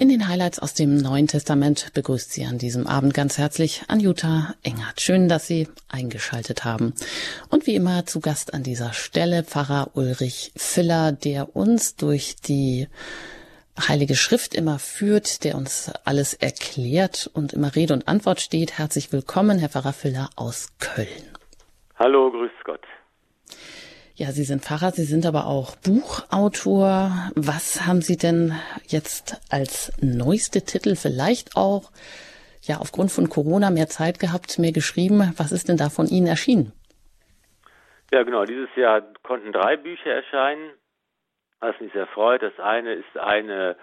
In den Highlights aus dem Neuen Testament begrüßt Sie an diesem Abend ganz herzlich Anjuta Engert. Schön, dass Sie eingeschaltet haben. Und wie immer zu Gast an dieser Stelle Pfarrer Ulrich Filler, der uns durch die Heilige Schrift immer führt, der uns alles erklärt und immer Rede und Antwort steht. Herzlich willkommen, Herr Pfarrer Filler aus Köln. Hallo, grüß Gott. Ja, Sie sind Pfarrer, Sie sind aber auch Buchautor. Was haben Sie denn jetzt als neueste Titel vielleicht auch, ja, aufgrund von Corona mehr Zeit gehabt, mehr geschrieben? Was ist denn da von Ihnen erschienen? Ja, genau. Dieses Jahr konnten drei Bücher erscheinen, was mich sehr freut. Das eine ist eine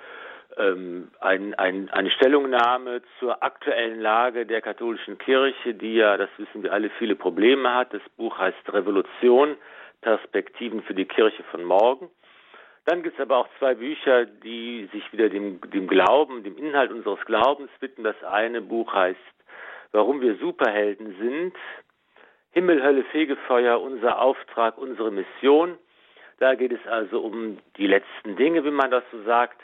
ähm, ein, ein, eine Stellungnahme zur aktuellen Lage der katholischen Kirche, die ja, das wissen wir alle, viele Probleme hat. Das Buch heißt Revolution, Perspektiven für die Kirche von morgen. Dann gibt es aber auch zwei Bücher, die sich wieder dem, dem Glauben, dem Inhalt unseres Glaubens widmen. Das eine Buch heißt Warum wir Superhelden sind. Himmel, Hölle, Fegefeuer, unser Auftrag, unsere Mission. Da geht es also um die letzten Dinge, wie man das so sagt,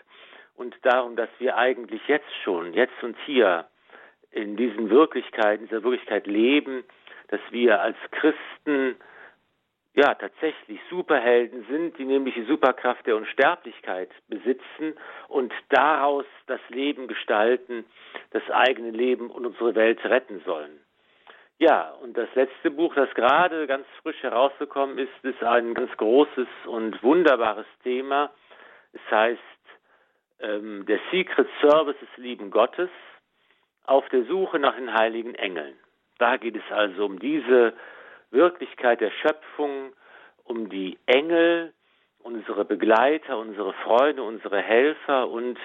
und darum, dass wir eigentlich jetzt schon, jetzt und hier in diesen Wirklichkeiten, dieser Wirklichkeit leben, dass wir als Christen ja tatsächlich Superhelden sind, die nämlich die Superkraft der Unsterblichkeit besitzen und daraus das Leben gestalten, das eigene Leben und unsere Welt retten sollen. Ja, und das letzte Buch, das gerade ganz frisch herausgekommen ist, ist ein ganz großes und wunderbares Thema. Es heißt ähm, Der Secret Service des lieben Gottes auf der Suche nach den heiligen Engeln. Da geht es also um diese Wirklichkeit der Schöpfung, um die Engel, unsere Begleiter, unsere Freunde, unsere Helfer und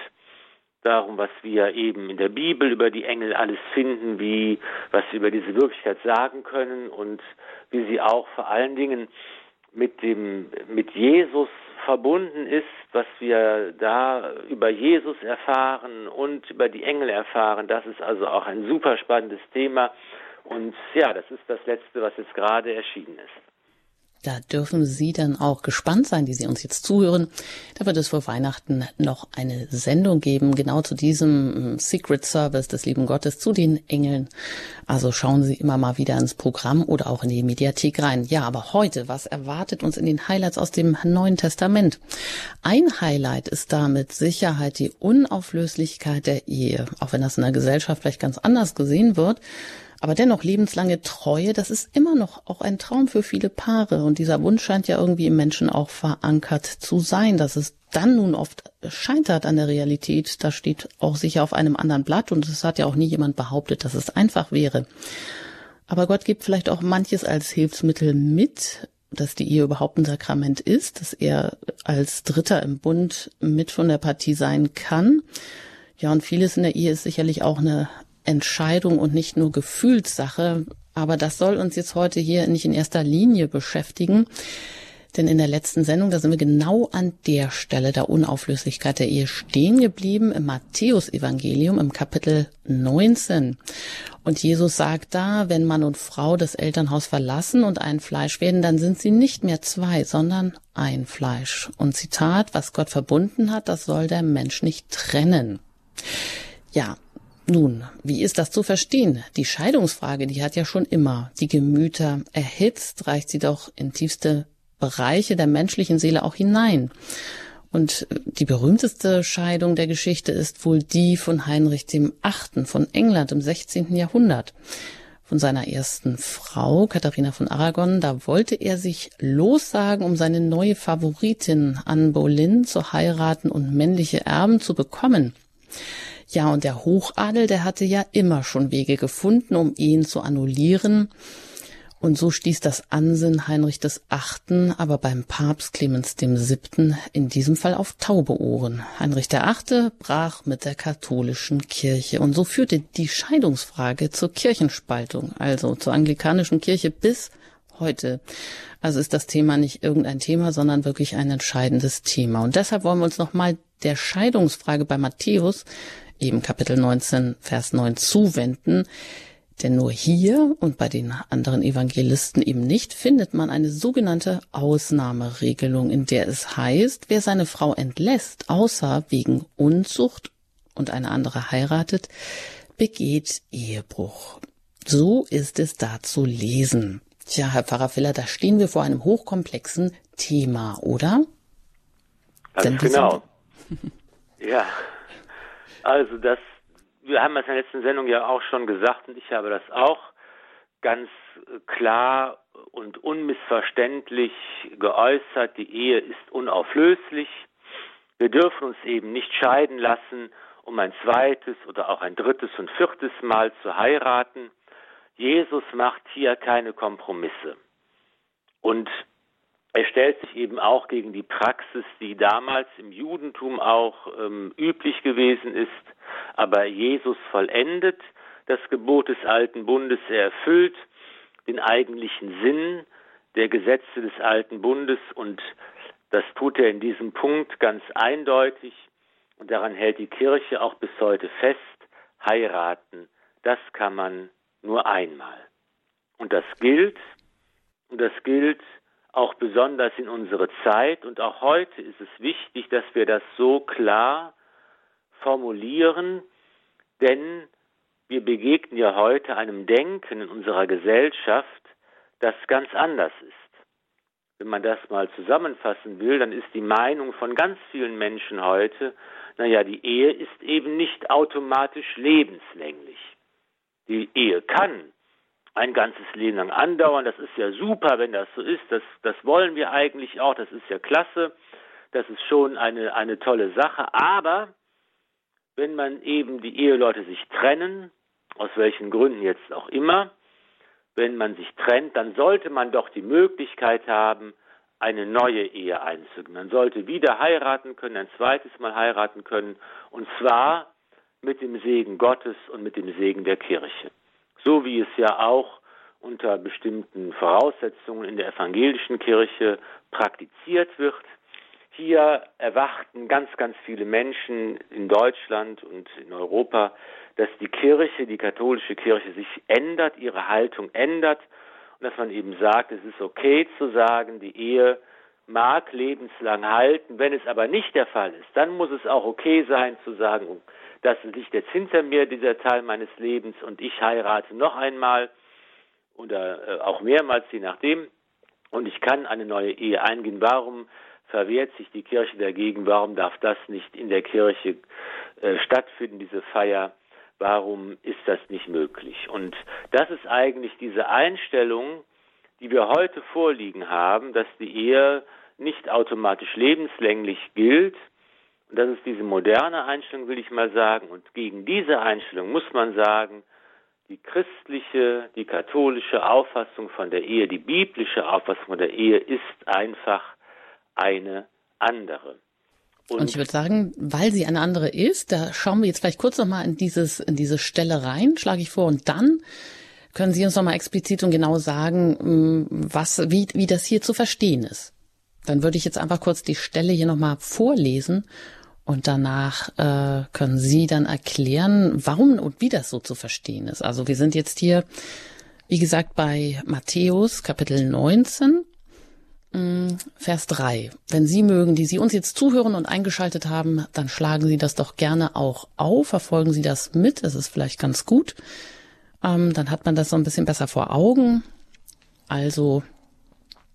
darum, was wir eben in der Bibel über die Engel alles finden, wie, was wir über diese Wirklichkeit sagen können und wie sie auch vor allen Dingen mit dem, mit Jesus verbunden ist, was wir da über Jesus erfahren und über die Engel erfahren. Das ist also auch ein super spannendes Thema. Und ja, das ist das Letzte, was jetzt gerade erschienen ist. Da dürfen Sie dann auch gespannt sein, die Sie uns jetzt zuhören. Da wird es vor Weihnachten noch eine Sendung geben, genau zu diesem hm, Secret Service des lieben Gottes, zu den Engeln. Also schauen Sie immer mal wieder ins Programm oder auch in die Mediathek rein. Ja, aber heute, was erwartet uns in den Highlights aus dem Neuen Testament? Ein Highlight ist da mit Sicherheit die Unauflöslichkeit der Ehe, auch wenn das in der Gesellschaft vielleicht ganz anders gesehen wird. Aber dennoch lebenslange Treue, das ist immer noch auch ein Traum für viele Paare. Und dieser Wunsch scheint ja irgendwie im Menschen auch verankert zu sein, dass es dann nun oft scheitert an der Realität. Das steht auch sicher auf einem anderen Blatt und es hat ja auch nie jemand behauptet, dass es einfach wäre. Aber Gott gibt vielleicht auch manches als Hilfsmittel mit, dass die Ehe überhaupt ein Sakrament ist, dass er als Dritter im Bund mit von der Partie sein kann. Ja, und vieles in der Ehe ist sicherlich auch eine Entscheidung und nicht nur Gefühlssache. Aber das soll uns jetzt heute hier nicht in erster Linie beschäftigen. Denn in der letzten Sendung, da sind wir genau an der Stelle der Unauflöslichkeit der Ehe stehen geblieben im Matthäusevangelium im Kapitel 19. Und Jesus sagt da, wenn Mann und Frau das Elternhaus verlassen und ein Fleisch werden, dann sind sie nicht mehr zwei, sondern ein Fleisch. Und Zitat, was Gott verbunden hat, das soll der Mensch nicht trennen. Ja, nun, wie ist das zu verstehen? Die Scheidungsfrage, die hat ja schon immer die Gemüter erhitzt, reicht sie doch in tiefste Bereiche der menschlichen Seele auch hinein. Und die berühmteste Scheidung der Geschichte ist wohl die von Heinrich dem Achten von England im 16. Jahrhundert. Von seiner ersten Frau, Katharina von Aragon, da wollte er sich lossagen, um seine neue Favoritin Anne Boleyn zu heiraten und männliche Erben zu bekommen. Ja, und der Hochadel, der hatte ja immer schon Wege gefunden, um ihn zu annullieren. Und so stieß das Ansinnen Heinrich des Achten aber beim Papst Clemens dem Siebten in diesem Fall auf taube Ohren. Heinrich der Achte brach mit der katholischen Kirche und so führte die Scheidungsfrage zur Kirchenspaltung, also zur anglikanischen Kirche bis heute. Also ist das Thema nicht irgendein Thema, sondern wirklich ein entscheidendes Thema. Und deshalb wollen wir uns nochmal der Scheidungsfrage bei Matthäus eben Kapitel 19, Vers 9 zuwenden. Denn nur hier und bei den anderen Evangelisten eben nicht findet man eine sogenannte Ausnahmeregelung, in der es heißt, wer seine Frau entlässt, außer wegen Unzucht und eine andere heiratet, begeht Ehebruch. So ist es da zu lesen. Tja, Herr Pfarrer Filler, da stehen wir vor einem hochkomplexen Thema, oder? Ganz genau. ja. Also das, wir haben das in der letzten Sendung ja auch schon gesagt und ich habe das auch ganz klar und unmissverständlich geäußert. Die Ehe ist unauflöslich. Wir dürfen uns eben nicht scheiden lassen, um ein zweites oder auch ein drittes und viertes Mal zu heiraten. Jesus macht hier keine Kompromisse. Und er stellt sich eben auch gegen die Praxis, die damals im Judentum auch ähm, üblich gewesen ist. Aber Jesus vollendet das Gebot des alten Bundes, er erfüllt den eigentlichen Sinn der Gesetze des alten Bundes und das tut er in diesem Punkt ganz eindeutig und daran hält die Kirche auch bis heute fest, heiraten, das kann man nur einmal. Und das gilt, und das gilt auch besonders in unserer Zeit und auch heute ist es wichtig, dass wir das so klar formulieren, denn wir begegnen ja heute einem Denken in unserer Gesellschaft, das ganz anders ist. Wenn man das mal zusammenfassen will, dann ist die Meinung von ganz vielen Menschen heute, naja, die Ehe ist eben nicht automatisch lebenslänglich. Die Ehe kann ein ganzes Leben lang andauern, das ist ja super, wenn das so ist, das, das wollen wir eigentlich auch, das ist ja klasse, das ist schon eine, eine tolle Sache, aber wenn man eben die Eheleute sich trennen, aus welchen Gründen jetzt auch immer, wenn man sich trennt, dann sollte man doch die Möglichkeit haben, eine neue Ehe einzugehen. Man sollte wieder heiraten können, ein zweites Mal heiraten können, und zwar mit dem Segen Gottes und mit dem Segen der Kirche. So wie es ja auch unter bestimmten Voraussetzungen in der evangelischen Kirche praktiziert wird. Hier erwarten ganz, ganz viele Menschen in Deutschland und in Europa dass die Kirche, die katholische Kirche sich ändert, ihre Haltung ändert und dass man eben sagt, es ist okay zu sagen, die Ehe mag lebenslang halten. Wenn es aber nicht der Fall ist, dann muss es auch okay sein zu sagen, das liegt jetzt hinter mir, dieser Teil meines Lebens und ich heirate noch einmal oder äh, auch mehrmals, je nachdem. Und ich kann eine neue Ehe eingehen. Warum verwehrt sich die Kirche dagegen? Warum darf das nicht in der Kirche äh, stattfinden, diese Feier? Warum ist das nicht möglich? Und das ist eigentlich diese Einstellung, die wir heute vorliegen haben, dass die Ehe nicht automatisch lebenslänglich gilt. Und das ist diese moderne Einstellung, will ich mal sagen. Und gegen diese Einstellung muss man sagen, die christliche, die katholische Auffassung von der Ehe, die biblische Auffassung von der Ehe ist einfach eine andere. Und, und, ich würde sagen, weil sie eine andere ist, da schauen wir jetzt vielleicht kurz nochmal in in diese Stelle rein, schlage ich vor, und dann können Sie uns nochmal explizit und genau sagen, mm, was, wie, wie das hier zu verstehen ist. Dann würde ich jetzt einfach kurz die Stelle hier nochmal vorlesen und danach äh, können Sie dann erklären, warum und wie das so zu verstehen ist. Also wir sind jetzt hier, wie gesagt, bei Matthäus Kapitel 19 Mm, Vers 3. Wenn Sie mögen, die Sie uns jetzt zuhören und eingeschaltet haben, dann schlagen Sie das doch gerne auch auf, verfolgen Sie das mit, das ist vielleicht ganz gut. Ähm, dann hat man das so ein bisschen besser vor Augen. Also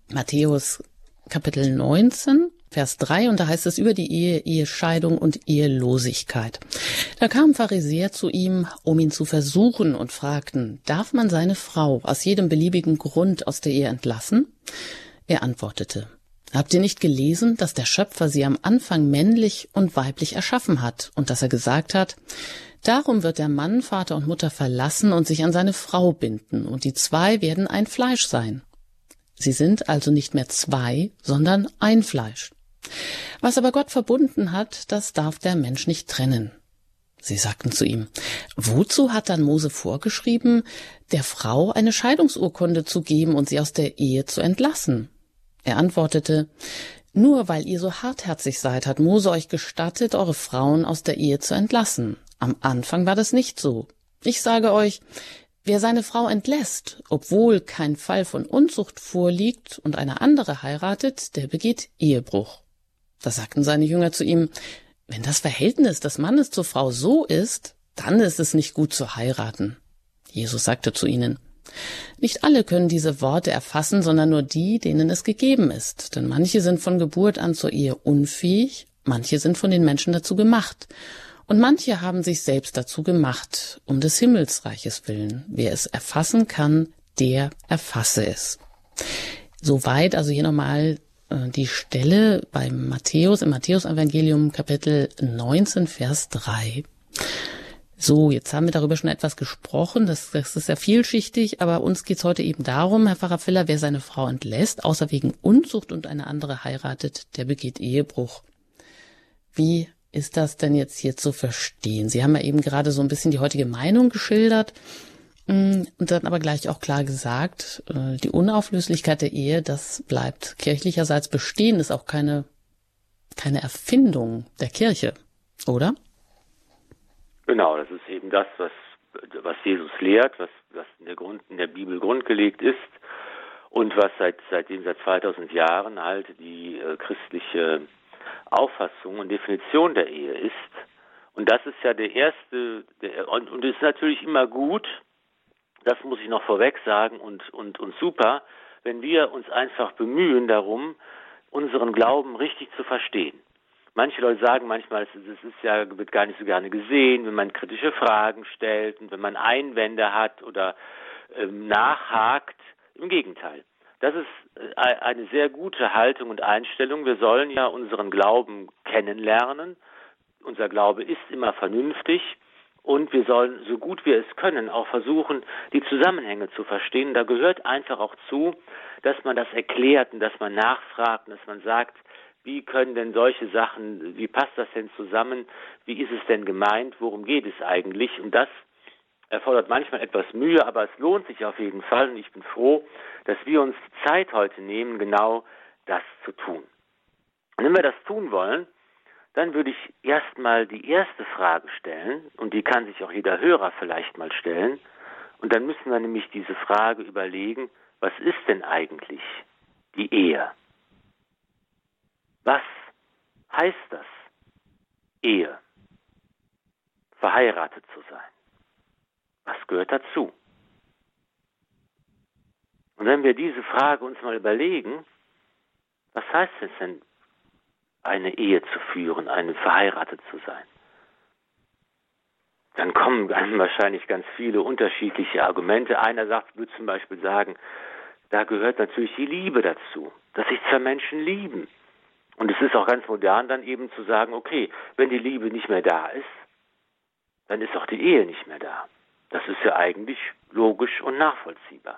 Matthäus Kapitel 19, Vers 3, und da heißt es über die Ehe, Ehescheidung und Ehelosigkeit. Da kamen Pharisäer zu ihm, um ihn zu versuchen und fragten, darf man seine Frau aus jedem beliebigen Grund aus der Ehe entlassen? Er antwortete, Habt ihr nicht gelesen, dass der Schöpfer sie am Anfang männlich und weiblich erschaffen hat und dass er gesagt hat, Darum wird der Mann Vater und Mutter verlassen und sich an seine Frau binden, und die zwei werden ein Fleisch sein. Sie sind also nicht mehr zwei, sondern ein Fleisch. Was aber Gott verbunden hat, das darf der Mensch nicht trennen. Sie sagten zu ihm, wozu hat dann Mose vorgeschrieben, der Frau eine Scheidungsurkunde zu geben und sie aus der Ehe zu entlassen? Er antwortete, nur weil ihr so hartherzig seid, hat Mose euch gestattet, eure Frauen aus der Ehe zu entlassen. Am Anfang war das nicht so. Ich sage euch, wer seine Frau entlässt, obwohl kein Fall von Unzucht vorliegt und eine andere heiratet, der begeht Ehebruch. Da sagten seine Jünger zu ihm, wenn das Verhältnis des Mannes zur Frau so ist, dann ist es nicht gut zu heiraten. Jesus sagte zu ihnen, nicht alle können diese Worte erfassen, sondern nur die, denen es gegeben ist. Denn manche sind von Geburt an zur Ehe unfähig, manche sind von den Menschen dazu gemacht. Und manche haben sich selbst dazu gemacht, um des Himmelsreiches willen. Wer es erfassen kann, der erfasse es. Soweit also hier nochmal äh, die Stelle beim Matthäus, im Matthäus-Evangelium Kapitel 19, Vers 3. So, jetzt haben wir darüber schon etwas gesprochen, das, das ist ja vielschichtig, aber uns geht's heute eben darum, Herr Pfarrer Filler, wer seine Frau entlässt, außer wegen Unzucht und eine andere heiratet, der begeht Ehebruch. Wie ist das denn jetzt hier zu verstehen? Sie haben ja eben gerade so ein bisschen die heutige Meinung geschildert. Mm, und dann aber gleich auch klar gesagt, äh, die Unauflöslichkeit der Ehe, das bleibt kirchlicherseits bestehen, ist auch keine, keine Erfindung der Kirche, oder? Genau, das ist eben das, was, was Jesus lehrt, was, was in, der Grund, in der Bibel grundgelegt ist und was seit, seitdem seit 2000 Jahren halt die äh, christliche Auffassung und Definition der Ehe ist. Und das ist ja der erste, der, und, und ist natürlich immer gut, das muss ich noch vorweg sagen und, und, und super, wenn wir uns einfach bemühen darum, unseren Glauben richtig zu verstehen. Manche Leute sagen manchmal, es ist ja, wird gar nicht so gerne gesehen, wenn man kritische Fragen stellt und wenn man Einwände hat oder ähm, nachhakt. Im Gegenteil. Das ist äh, eine sehr gute Haltung und Einstellung. Wir sollen ja unseren Glauben kennenlernen. Unser Glaube ist immer vernünftig und wir sollen, so gut wir es können, auch versuchen, die Zusammenhänge zu verstehen. Da gehört einfach auch zu, dass man das erklärt und dass man nachfragt und dass man sagt, wie können denn solche Sachen, wie passt das denn zusammen, wie ist es denn gemeint, worum geht es eigentlich? Und das erfordert manchmal etwas Mühe, aber es lohnt sich auf jeden Fall und ich bin froh, dass wir uns die Zeit heute nehmen, genau das zu tun. Und wenn wir das tun wollen, dann würde ich erstmal die erste Frage stellen, und die kann sich auch jeder Hörer vielleicht mal stellen, und dann müssen wir nämlich diese Frage überlegen, was ist denn eigentlich die Ehe? Was heißt das, Ehe? Verheiratet zu sein. Was gehört dazu? Und wenn wir diese Frage uns mal überlegen, was heißt es denn eine Ehe zu führen, eine verheiratet zu sein. Dann kommen einem wahrscheinlich ganz viele unterschiedliche Argumente. Einer sagt, würde zum Beispiel sagen, da gehört natürlich die Liebe dazu, dass sich zwei Menschen lieben. Und es ist auch ganz modern dann eben zu sagen, okay, wenn die Liebe nicht mehr da ist, dann ist auch die Ehe nicht mehr da. Das ist ja eigentlich logisch und nachvollziehbar.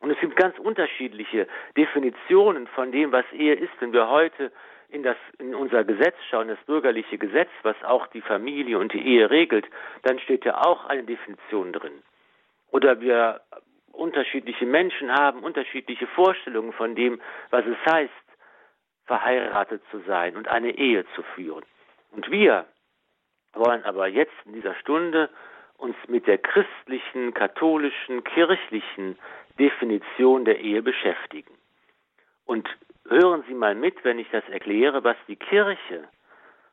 Und es gibt ganz unterschiedliche Definitionen von dem, was Ehe ist. Wenn wir heute in, das, in unser Gesetz schauen, das bürgerliche Gesetz, was auch die Familie und die Ehe regelt, dann steht ja auch eine Definition drin. Oder wir unterschiedliche Menschen haben unterschiedliche Vorstellungen von dem, was es heißt, verheiratet zu sein und eine Ehe zu führen. Und wir wollen aber jetzt in dieser Stunde uns mit der christlichen, katholischen, kirchlichen Definition der Ehe beschäftigen. Und hören Sie mal mit, wenn ich das erkläre, was die Kirche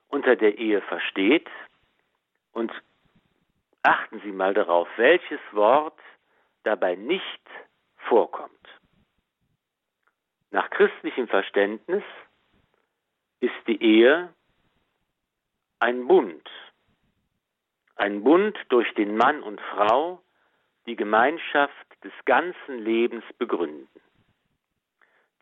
unter der Ehe versteht und achten Sie mal darauf, welches Wort dabei nicht vorkommt. Nach christlichem Verständnis ist die Ehe ein Bund, ein Bund durch den Mann und Frau, die Gemeinschaft des ganzen Lebens begründen.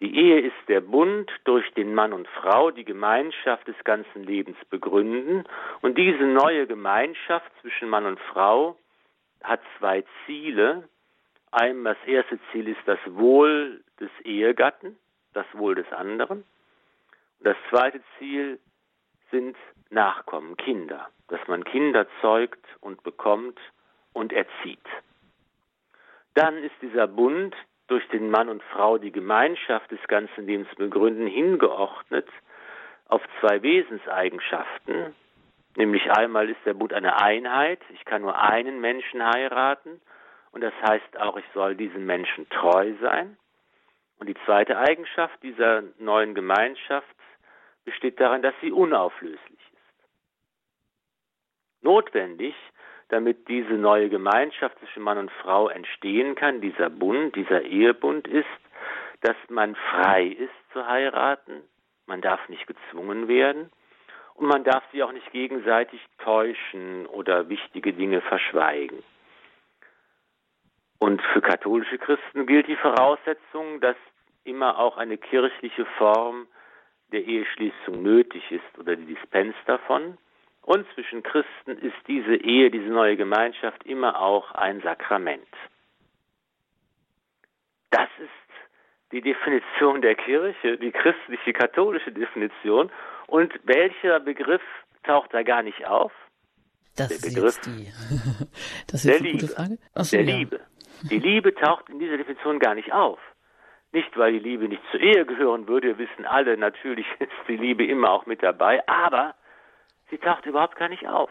Die Ehe ist der Bund, durch den Mann und Frau die Gemeinschaft des ganzen Lebens begründen. Und diese neue Gemeinschaft zwischen Mann und Frau hat zwei Ziele. Einmal das erste Ziel ist das Wohl des Ehegatten, das Wohl des anderen. Und das zweite Ziel sind Nachkommen, Kinder, dass man Kinder zeugt und bekommt und erzieht. Dann ist dieser Bund durch den Mann und Frau die Gemeinschaft des ganzen Lebens begründen, hingeordnet auf zwei Wesenseigenschaften. Nämlich einmal ist der Bund eine Einheit, ich kann nur einen Menschen heiraten und das heißt auch, ich soll diesem Menschen treu sein. Und die zweite Eigenschaft dieser neuen Gemeinschaft besteht darin, dass sie unauflöslich ist. notwendig, damit diese neue Gemeinschaft zwischen Mann und Frau entstehen kann, dieser Bund, dieser Ehebund ist, dass man frei ist zu heiraten, man darf nicht gezwungen werden und man darf sich auch nicht gegenseitig täuschen oder wichtige Dinge verschweigen. Und für katholische Christen gilt die Voraussetzung, dass immer auch eine kirchliche Form der Eheschließung nötig ist oder die Dispens davon. Und zwischen Christen ist diese Ehe, diese neue Gemeinschaft immer auch ein Sakrament. Das ist die Definition der Kirche, die christliche katholische Definition. Und welcher Begriff taucht da gar nicht auf? Das der ist Begriff die. das ist der eine Liebe. gute Frage. Achso, der ja. Liebe. Die Liebe taucht in dieser Definition gar nicht auf. Nicht, weil die Liebe nicht zur Ehe gehören würde, wir wissen alle, natürlich ist die Liebe immer auch mit dabei, aber sie taucht überhaupt gar nicht auf.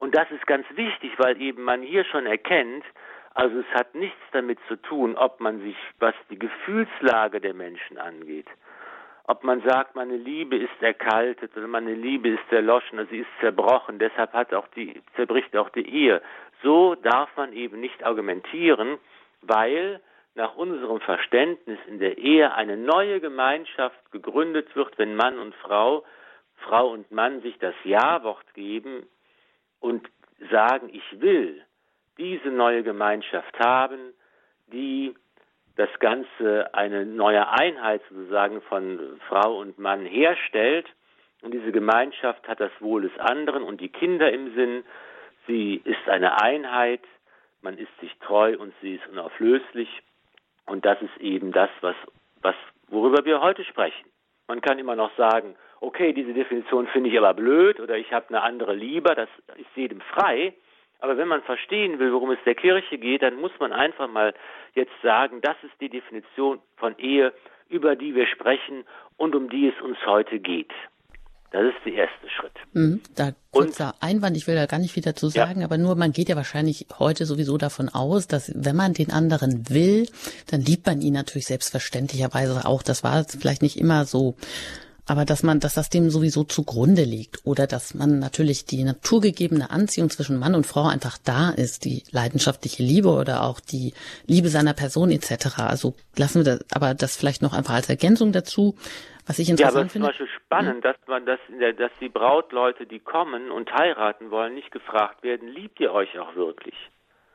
Und das ist ganz wichtig, weil eben man hier schon erkennt, also es hat nichts damit zu tun, ob man sich, was die Gefühlslage der Menschen angeht, ob man sagt, meine Liebe ist erkaltet oder meine Liebe ist erloschen, oder sie ist zerbrochen, deshalb hat auch die, zerbricht auch die Ehe. So darf man eben nicht argumentieren, weil nach unserem Verständnis in der Ehe eine neue Gemeinschaft gegründet wird, wenn Mann und Frau, Frau und Mann sich das Ja-Wort geben und sagen, ich will diese neue Gemeinschaft haben, die das Ganze eine neue Einheit sozusagen von Frau und Mann herstellt. Und diese Gemeinschaft hat das Wohl des anderen und die Kinder im Sinn. Sie ist eine Einheit, man ist sich treu und sie ist unauflöslich. Und das ist eben das, was, was, worüber wir heute sprechen. Man kann immer noch sagen, okay, diese Definition finde ich aber blöd oder ich habe eine andere lieber, das ist jedem frei. Aber wenn man verstehen will, worum es der Kirche geht, dann muss man einfach mal jetzt sagen, das ist die Definition von Ehe, über die wir sprechen und um die es uns heute geht. Das ist der erste Schritt. Mhm, da kurzer und, Einwand, ich will da gar nicht viel dazu sagen, ja. aber nur man geht ja wahrscheinlich heute sowieso davon aus, dass wenn man den anderen will, dann liebt man ihn natürlich selbstverständlicherweise auch. Das war vielleicht nicht immer so aber dass man, dass das dem sowieso zugrunde liegt oder dass man natürlich die naturgegebene Anziehung zwischen Mann und Frau einfach da ist, die leidenschaftliche Liebe oder auch die Liebe seiner Person etc. Also lassen wir das, aber das vielleicht noch einfach als Ergänzung dazu, was ich interessant ja, aber es ist zum Beispiel spannend, ja. dass man das, dass die Brautleute, die kommen und heiraten wollen, nicht gefragt werden, liebt ihr euch auch wirklich?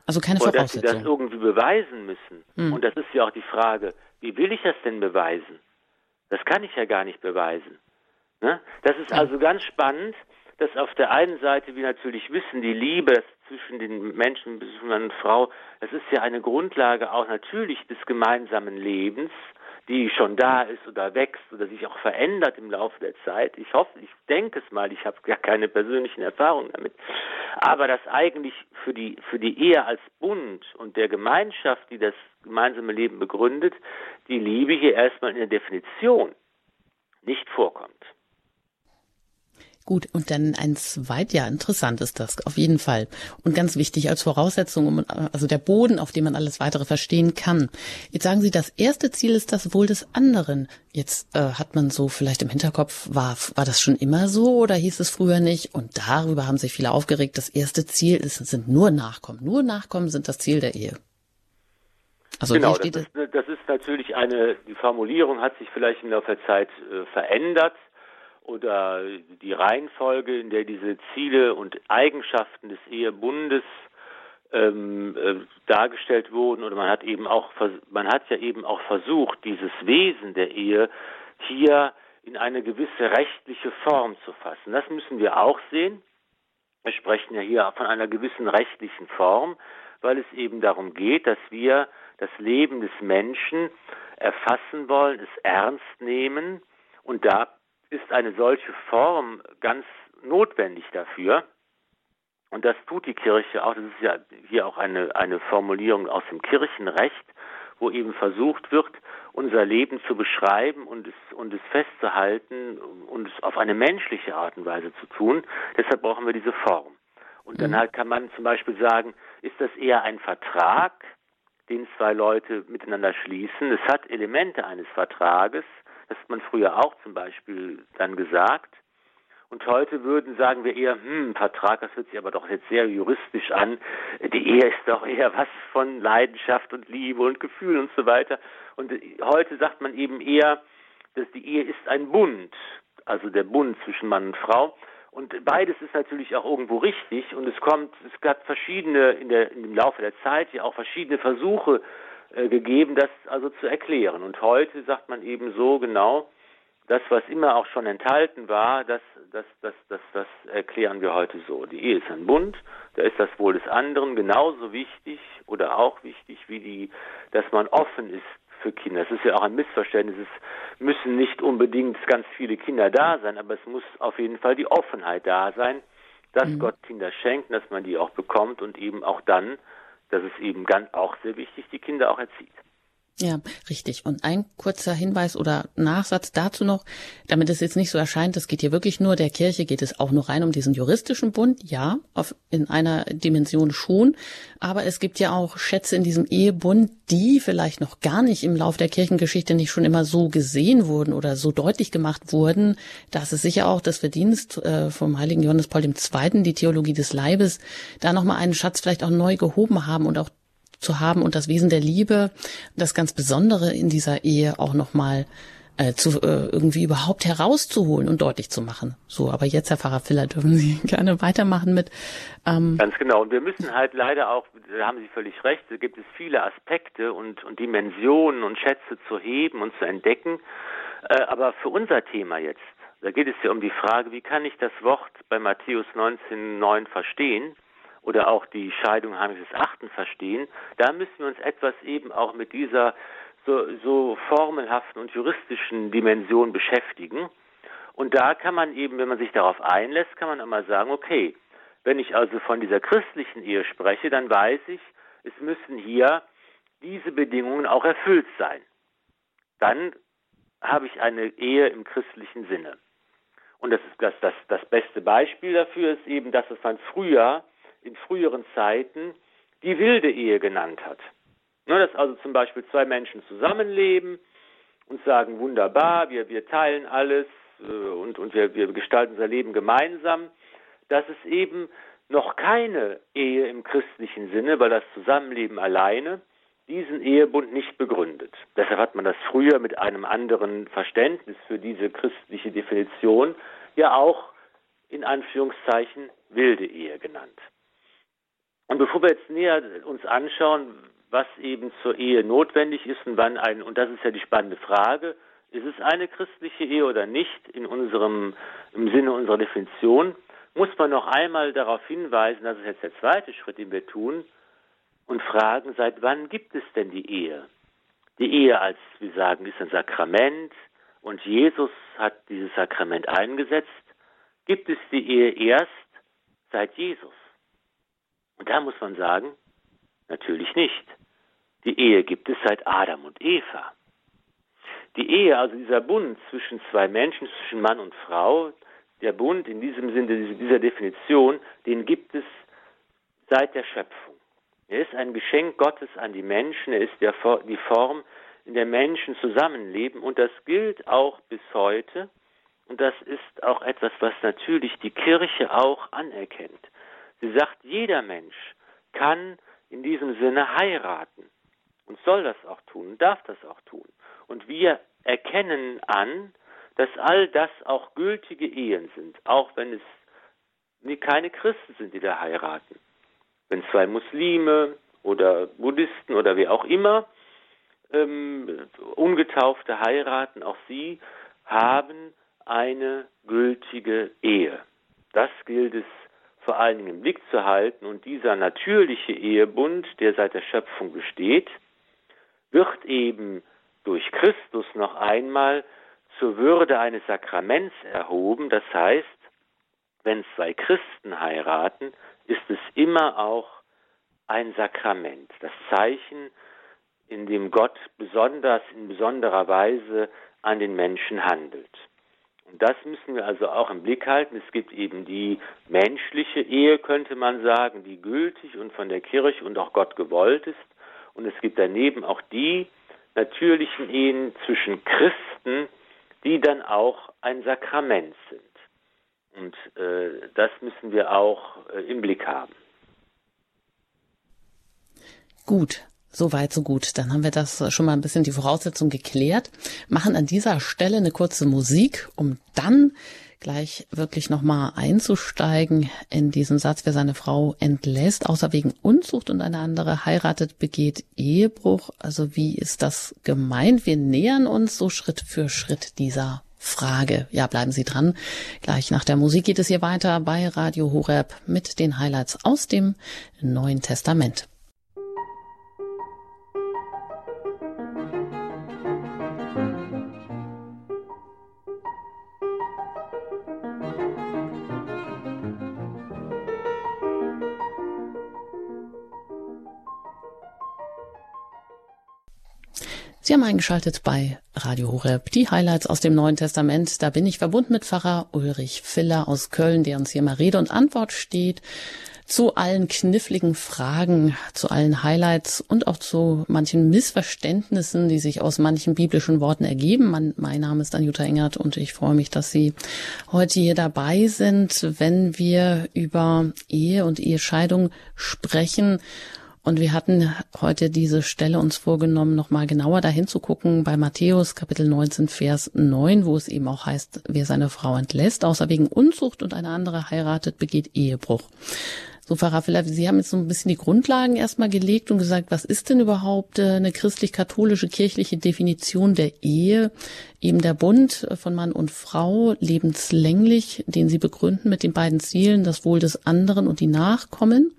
Also keine Oder Voraussetzung. dass sie das irgendwie beweisen müssen. Hm. Und das ist ja auch die Frage, wie will ich das denn beweisen? Das kann ich ja gar nicht beweisen. Ne? Das ist also ganz spannend, dass auf der einen Seite wir natürlich wissen, die Liebe zwischen den Menschen, zwischen Mann und Frau, das ist ja eine Grundlage auch natürlich des gemeinsamen Lebens, die schon da ist oder wächst oder sich auch verändert im Laufe der Zeit. Ich hoffe, ich denke es mal, ich habe gar keine persönlichen Erfahrungen damit. Aber das eigentlich für die, für die Ehe als Bund und der Gemeinschaft, die das gemeinsame Leben begründet, die Liebe hier erstmal in der Definition nicht vorkommt. Gut, und dann ein zweit, ja, interessant ist das, auf jeden Fall. Und ganz wichtig als Voraussetzung, also der Boden, auf dem man alles weitere verstehen kann. Jetzt sagen Sie, das erste Ziel ist das Wohl des anderen. Jetzt äh, hat man so vielleicht im Hinterkopf, war, war das schon immer so oder hieß es früher nicht? Und darüber haben sich viele aufgeregt. Das erste Ziel ist, sind nur Nachkommen. Nur Nachkommen sind das Ziel der Ehe. Also genau, das ist, das ist natürlich eine, die Formulierung hat sich vielleicht im Laufe der Zeit äh, verändert oder die Reihenfolge, in der diese Ziele und Eigenschaften des Ehebundes ähm, äh, dargestellt wurden oder man hat eben auch man hat ja eben auch versucht dieses Wesen der Ehe hier in eine gewisse rechtliche Form zu fassen. Das müssen wir auch sehen. Wir sprechen ja hier von einer gewissen rechtlichen Form, weil es eben darum geht, dass wir das Leben des Menschen erfassen wollen, es ernst nehmen und da ist eine solche Form ganz notwendig dafür. Und das tut die Kirche auch. Das ist ja hier auch eine, eine Formulierung aus dem Kirchenrecht, wo eben versucht wird, unser Leben zu beschreiben und es, und es festzuhalten und es auf eine menschliche Art und Weise zu tun. Deshalb brauchen wir diese Form. Und dann mhm. halt kann man zum Beispiel sagen, ist das eher ein Vertrag, den zwei Leute miteinander schließen? Es hat Elemente eines Vertrages, das hat man früher auch zum Beispiel dann gesagt. Und heute würden, sagen wir eher, hm, Vertrag, das hört sich aber doch jetzt sehr juristisch an. Die Ehe ist doch eher was von Leidenschaft und Liebe und Gefühl und so weiter. Und heute sagt man eben eher, dass die Ehe ist ein Bund, also der Bund zwischen Mann und Frau. Und beides ist natürlich auch irgendwo richtig. Und es kommt, es gab verschiedene, in der, im Laufe der Zeit ja auch verschiedene Versuche gegeben, das also zu erklären. Und heute sagt man eben so genau, das, was immer auch schon enthalten war, das, das, das, das, das erklären wir heute so. Die Ehe ist ein Bund, da ist das Wohl des anderen genauso wichtig oder auch wichtig wie die, dass man offen ist für Kinder. Es ist ja auch ein Missverständnis. Es müssen nicht unbedingt ganz viele Kinder da sein, aber es muss auf jeden Fall die Offenheit da sein, dass mhm. Gott Kinder schenkt, dass man die auch bekommt und eben auch dann, das ist eben ganz auch sehr wichtig, die Kinder auch erzieht. Ja, richtig. Und ein kurzer Hinweis oder Nachsatz dazu noch, damit es jetzt nicht so erscheint, es geht hier wirklich nur der Kirche, geht es auch nur rein um diesen juristischen Bund, ja, auf, in einer Dimension schon, aber es gibt ja auch Schätze in diesem Ehebund, die vielleicht noch gar nicht im Lauf der Kirchengeschichte nicht schon immer so gesehen wurden oder so deutlich gemacht wurden. Das ist sicher auch das Verdienst äh, vom heiligen Johannes Paul II., die Theologie des Leibes, da nochmal einen Schatz vielleicht auch neu gehoben haben und auch zu haben und das Wesen der Liebe, das ganz Besondere in dieser Ehe auch nochmal äh, zu äh, irgendwie überhaupt herauszuholen und deutlich zu machen. So, aber jetzt, Herr Pfarrer Filler, dürfen Sie gerne weitermachen mit. Ähm Ganz genau. Und wir müssen halt leider auch, da haben Sie völlig recht, da gibt es viele Aspekte und, und Dimensionen und Schätze zu heben und zu entdecken. Äh, aber für unser Thema jetzt, da geht es ja um die Frage, wie kann ich das Wort bei Matthäus 19,9 verstehen? Oder auch die Scheidung Heinrichs VIII. verstehen, da müssen wir uns etwas eben auch mit dieser so, so formelhaften und juristischen Dimension beschäftigen. Und da kann man eben, wenn man sich darauf einlässt, kann man immer sagen, okay, wenn ich also von dieser christlichen Ehe spreche, dann weiß ich, es müssen hier diese Bedingungen auch erfüllt sein. Dann habe ich eine Ehe im christlichen Sinne. Und das, das, das, das beste Beispiel dafür ist eben, dass es man früher in früheren Zeiten die wilde Ehe genannt hat. Ne, dass also zum Beispiel zwei Menschen zusammenleben und sagen, wunderbar, wir, wir teilen alles äh, und, und wir, wir gestalten unser Leben gemeinsam, dass es eben noch keine Ehe im christlichen Sinne, weil das Zusammenleben alleine diesen Ehebund nicht begründet. Deshalb hat man das früher mit einem anderen Verständnis für diese christliche Definition ja auch in Anführungszeichen wilde Ehe genannt. Und bevor wir jetzt näher uns anschauen, was eben zur Ehe notwendig ist und wann ein, und das ist ja die spannende Frage, ist es eine christliche Ehe oder nicht in unserem, im Sinne unserer Definition, muss man noch einmal darauf hinweisen, das ist jetzt der zweite Schritt, den wir tun, und fragen, seit wann gibt es denn die Ehe? Die Ehe als, wir sagen, ist ein Sakrament und Jesus hat dieses Sakrament eingesetzt. Gibt es die Ehe erst seit Jesus? Und da muss man sagen, natürlich nicht. Die Ehe gibt es seit Adam und Eva. Die Ehe, also dieser Bund zwischen zwei Menschen, zwischen Mann und Frau, der Bund in diesem Sinne, dieser Definition, den gibt es seit der Schöpfung. Er ist ein Geschenk Gottes an die Menschen, er ist der, die Form, in der Menschen zusammenleben und das gilt auch bis heute und das ist auch etwas, was natürlich die Kirche auch anerkennt. Sie sagt, jeder Mensch kann in diesem Sinne heiraten und soll das auch tun, darf das auch tun. Und wir erkennen an, dass all das auch gültige Ehen sind, auch wenn es keine Christen sind, die da heiraten. Wenn zwei Muslime oder Buddhisten oder wie auch immer ähm, Ungetaufte heiraten, auch sie haben eine gültige Ehe. Das gilt es vor allen Dingen im Blick zu halten. Und dieser natürliche Ehebund, der seit der Schöpfung besteht, wird eben durch Christus noch einmal zur Würde eines Sakraments erhoben. Das heißt, wenn zwei Christen heiraten, ist es immer auch ein Sakrament, das Zeichen, in dem Gott besonders in besonderer Weise an den Menschen handelt. Und das müssen wir also auch im Blick halten. Es gibt eben die menschliche Ehe, könnte man sagen, die gültig und von der Kirche und auch Gott gewollt ist. Und es gibt daneben auch die natürlichen Ehen zwischen Christen, die dann auch ein Sakrament sind. Und äh, das müssen wir auch äh, im Blick haben. Gut, so weit, so gut. Dann haben wir das schon mal ein bisschen die Voraussetzung geklärt. Machen an dieser Stelle eine kurze Musik, um dann gleich wirklich nochmal einzusteigen in diesen Satz, wer seine Frau entlässt, außer wegen Unzucht und eine andere heiratet, begeht Ehebruch. Also wie ist das gemeint? Wir nähern uns so Schritt für Schritt dieser Frage. Ja, bleiben Sie dran. Gleich nach der Musik geht es hier weiter bei Radio Horeb mit den Highlights aus dem Neuen Testament. Sie haben eingeschaltet bei Radio Horeb, die Highlights aus dem Neuen Testament. Da bin ich verbunden mit Pfarrer Ulrich Filler aus Köln, der uns hier mal Rede und Antwort steht zu allen kniffligen Fragen, zu allen Highlights und auch zu manchen Missverständnissen, die sich aus manchen biblischen Worten ergeben. Mein, mein Name ist Anjuta Engert und ich freue mich, dass Sie heute hier dabei sind, wenn wir über Ehe und Ehescheidung sprechen und wir hatten heute diese Stelle uns vorgenommen, nochmal genauer dahin zu gucken bei Matthäus Kapitel 19, Vers 9, wo es eben auch heißt, wer seine Frau entlässt, außer wegen Unzucht und eine andere heiratet, begeht Ehebruch. So, Pfarrer Sie haben jetzt so ein bisschen die Grundlagen erstmal gelegt und gesagt, was ist denn überhaupt äh, eine christlich-katholische kirchliche Definition der Ehe? Eben der Bund von Mann und Frau, lebenslänglich, den Sie begründen mit den beiden Zielen, das Wohl des anderen und die Nachkommen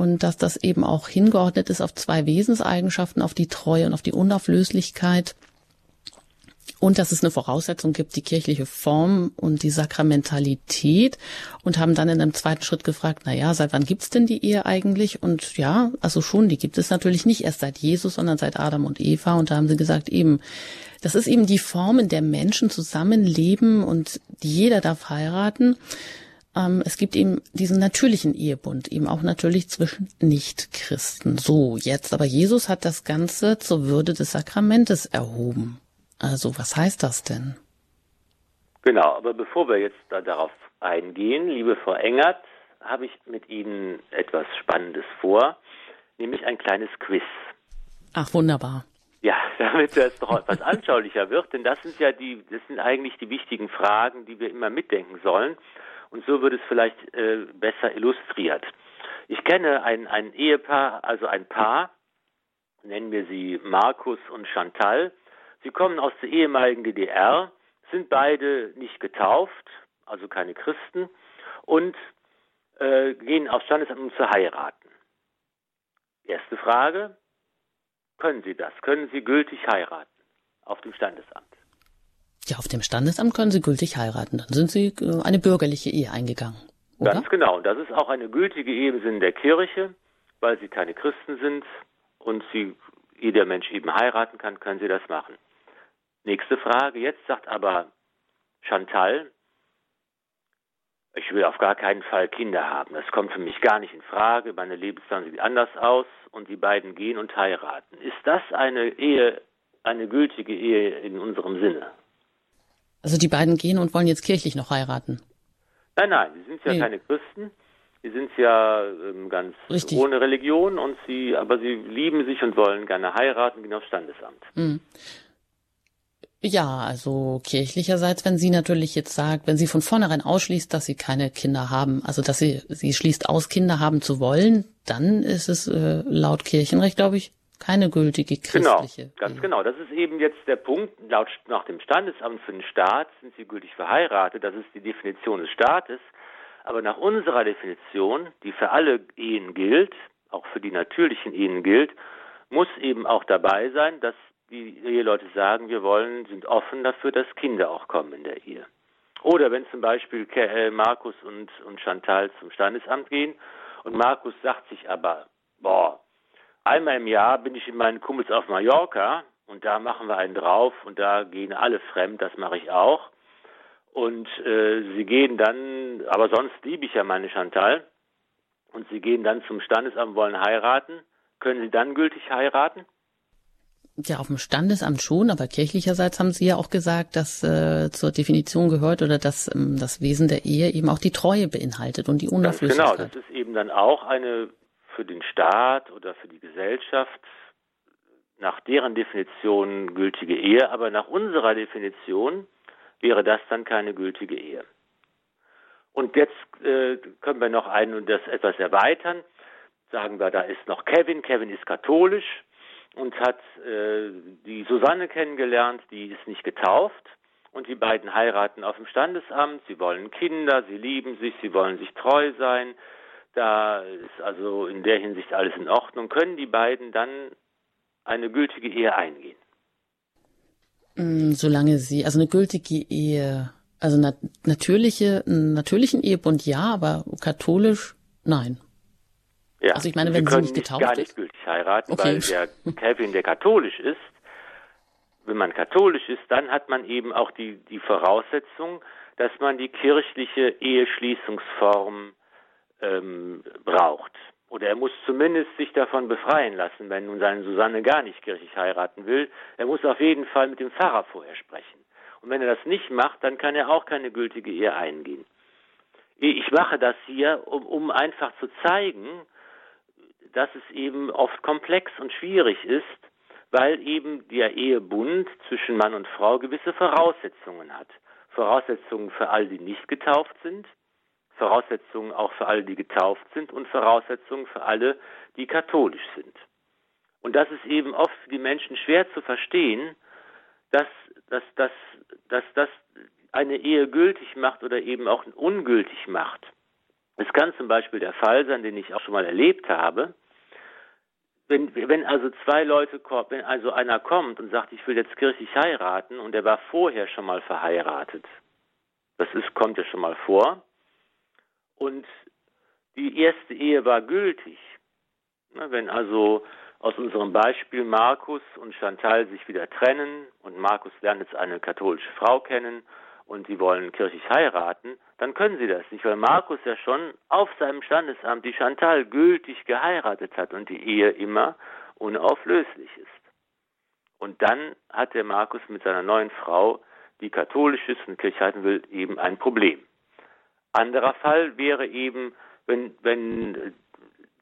und dass das eben auch hingeordnet ist auf zwei Wesenseigenschaften, auf die Treue und auf die Unauflöslichkeit. Und dass es eine Voraussetzung gibt, die kirchliche Form und die Sakramentalität und haben dann in einem zweiten Schritt gefragt, na ja, seit wann gibt's denn die Ehe eigentlich? Und ja, also schon, die gibt es natürlich nicht erst seit Jesus, sondern seit Adam und Eva. Und da haben sie gesagt, eben, das ist eben die Form, in der Menschen zusammenleben und jeder darf heiraten. Ähm, es gibt eben diesen natürlichen Ehebund, eben auch natürlich zwischen Nichtchristen. So, jetzt aber Jesus hat das Ganze zur Würde des Sakramentes erhoben. Also, was heißt das denn? Genau, aber bevor wir jetzt da darauf eingehen, liebe Frau Engert, habe ich mit Ihnen etwas Spannendes vor, nämlich ein kleines Quiz. Ach, wunderbar. Ja, damit das doch etwas anschaulicher wird, denn das sind ja die, das sind eigentlich die wichtigen Fragen, die wir immer mitdenken sollen. Und so wird es vielleicht äh, besser illustriert. Ich kenne ein, ein Ehepaar, also ein Paar, nennen wir sie Markus und Chantal. Sie kommen aus der ehemaligen DDR, sind beide nicht getauft, also keine Christen, und äh, gehen aufs Standesamt, um zu heiraten. Erste Frage, können Sie das? Können Sie gültig heiraten auf dem Standesamt? Ja, auf dem Standesamt können Sie gültig heiraten. Dann sind Sie äh, eine bürgerliche Ehe eingegangen. Oder? Ganz genau. Das ist auch eine gültige Ehe im Sinne der Kirche, weil Sie keine Christen sind und Sie, jeder Mensch eben heiraten kann, können Sie das machen. Nächste Frage. Jetzt sagt aber Chantal, ich will auf gar keinen Fall Kinder haben. Das kommt für mich gar nicht in Frage. Meine Lebensplan sieht anders aus und die beiden gehen und heiraten. Ist das eine Ehe, eine gültige Ehe in unserem Sinne? Also die beiden gehen und wollen jetzt kirchlich noch heiraten. Nein, nein, sie sind ja nee. keine Christen. Sie sind ja ähm, ganz Richtig. ohne Religion und sie, aber sie lieben sich und wollen gerne heiraten, gehen aufs Standesamt. Mhm. Ja, also kirchlicherseits, wenn sie natürlich jetzt sagt, wenn sie von vornherein ausschließt, dass sie keine Kinder haben, also dass sie, sie schließt aus, Kinder haben zu wollen, dann ist es äh, laut Kirchenrecht, glaube ich, keine gültige genau, christliche. Genau, ganz genau. Das ist eben jetzt der Punkt. Laut, nach dem Standesamt für den Staat sind sie gültig verheiratet. Das ist die Definition des Staates. Aber nach unserer Definition, die für alle Ehen gilt, auch für die natürlichen Ehen gilt, muss eben auch dabei sein, dass die Eheleute sagen, wir wollen, sind offen dafür, dass Kinder auch kommen in der Ehe. Oder wenn zum Beispiel äh, Markus und, und Chantal zum Standesamt gehen und Markus sagt sich aber, boah, Einmal im Jahr bin ich mit meinen Kumpels auf Mallorca und da machen wir einen drauf und da gehen alle fremd, das mache ich auch. Und äh, sie gehen dann, aber sonst liebe ich ja meine Chantal, und sie gehen dann zum Standesamt, wollen heiraten. Können sie dann gültig heiraten? Ja, auf dem Standesamt schon, aber kirchlicherseits haben Sie ja auch gesagt, dass äh, zur Definition gehört oder dass ähm, das Wesen der Ehe eben auch die Treue beinhaltet und die Unauflöslichkeit. Ganz genau, das ist eben dann auch eine für den Staat oder für die Gesellschaft nach deren Definition gültige Ehe, aber nach unserer Definition wäre das dann keine gültige Ehe. Und jetzt äh, können wir noch ein und das etwas erweitern. Sagen wir, da ist noch Kevin. Kevin ist katholisch und hat äh, die Susanne kennengelernt, die ist nicht getauft. Und die beiden heiraten auf dem Standesamt, sie wollen Kinder, sie lieben sich, sie wollen sich treu sein. Da ist also in der Hinsicht alles in Ordnung. Können die beiden dann eine gültige Ehe eingehen? Mm, solange sie, also eine gültige Ehe, also nat natürliche, natürlichen Ehebund ja, aber katholisch nein. Ja, also ich meine, wenn sie, sie nicht getauft gar nicht gültig heiraten, okay. weil der Kevin, der katholisch ist, wenn man katholisch ist, dann hat man eben auch die, die Voraussetzung, dass man die kirchliche Eheschließungsform ähm, braucht. Oder er muss zumindest sich davon befreien lassen, wenn nun seine Susanne gar nicht kirchlich heiraten will. Er muss auf jeden Fall mit dem Pfarrer vorher sprechen. Und wenn er das nicht macht, dann kann er auch keine gültige Ehe eingehen. Ich mache das hier, um, um einfach zu zeigen, dass es eben oft komplex und schwierig ist, weil eben der Ehebund zwischen Mann und Frau gewisse Voraussetzungen hat. Voraussetzungen für all die nicht getauft sind, Voraussetzungen auch für alle, die getauft sind und Voraussetzungen für alle, die katholisch sind. Und das ist eben oft für die Menschen schwer zu verstehen, dass, dass, dass, dass das eine Ehe gültig macht oder eben auch ungültig macht. Es kann zum Beispiel der Fall sein, den ich auch schon mal erlebt habe, wenn, wenn also zwei Leute, wenn also einer kommt und sagt, ich will jetzt kirchlich heiraten und er war vorher schon mal verheiratet, das ist, kommt ja schon mal vor, und die erste Ehe war gültig. Wenn also aus unserem Beispiel Markus und Chantal sich wieder trennen und Markus lernt jetzt eine katholische Frau kennen und sie wollen kirchlich heiraten, dann können sie das nicht, weil Markus ja schon auf seinem Standesamt die Chantal gültig geheiratet hat und die Ehe immer unauflöslich ist. Und dann hat der Markus mit seiner neuen Frau, die katholisch ist und kirchlich heiraten will, eben ein Problem. Anderer Fall wäre eben, wenn, wenn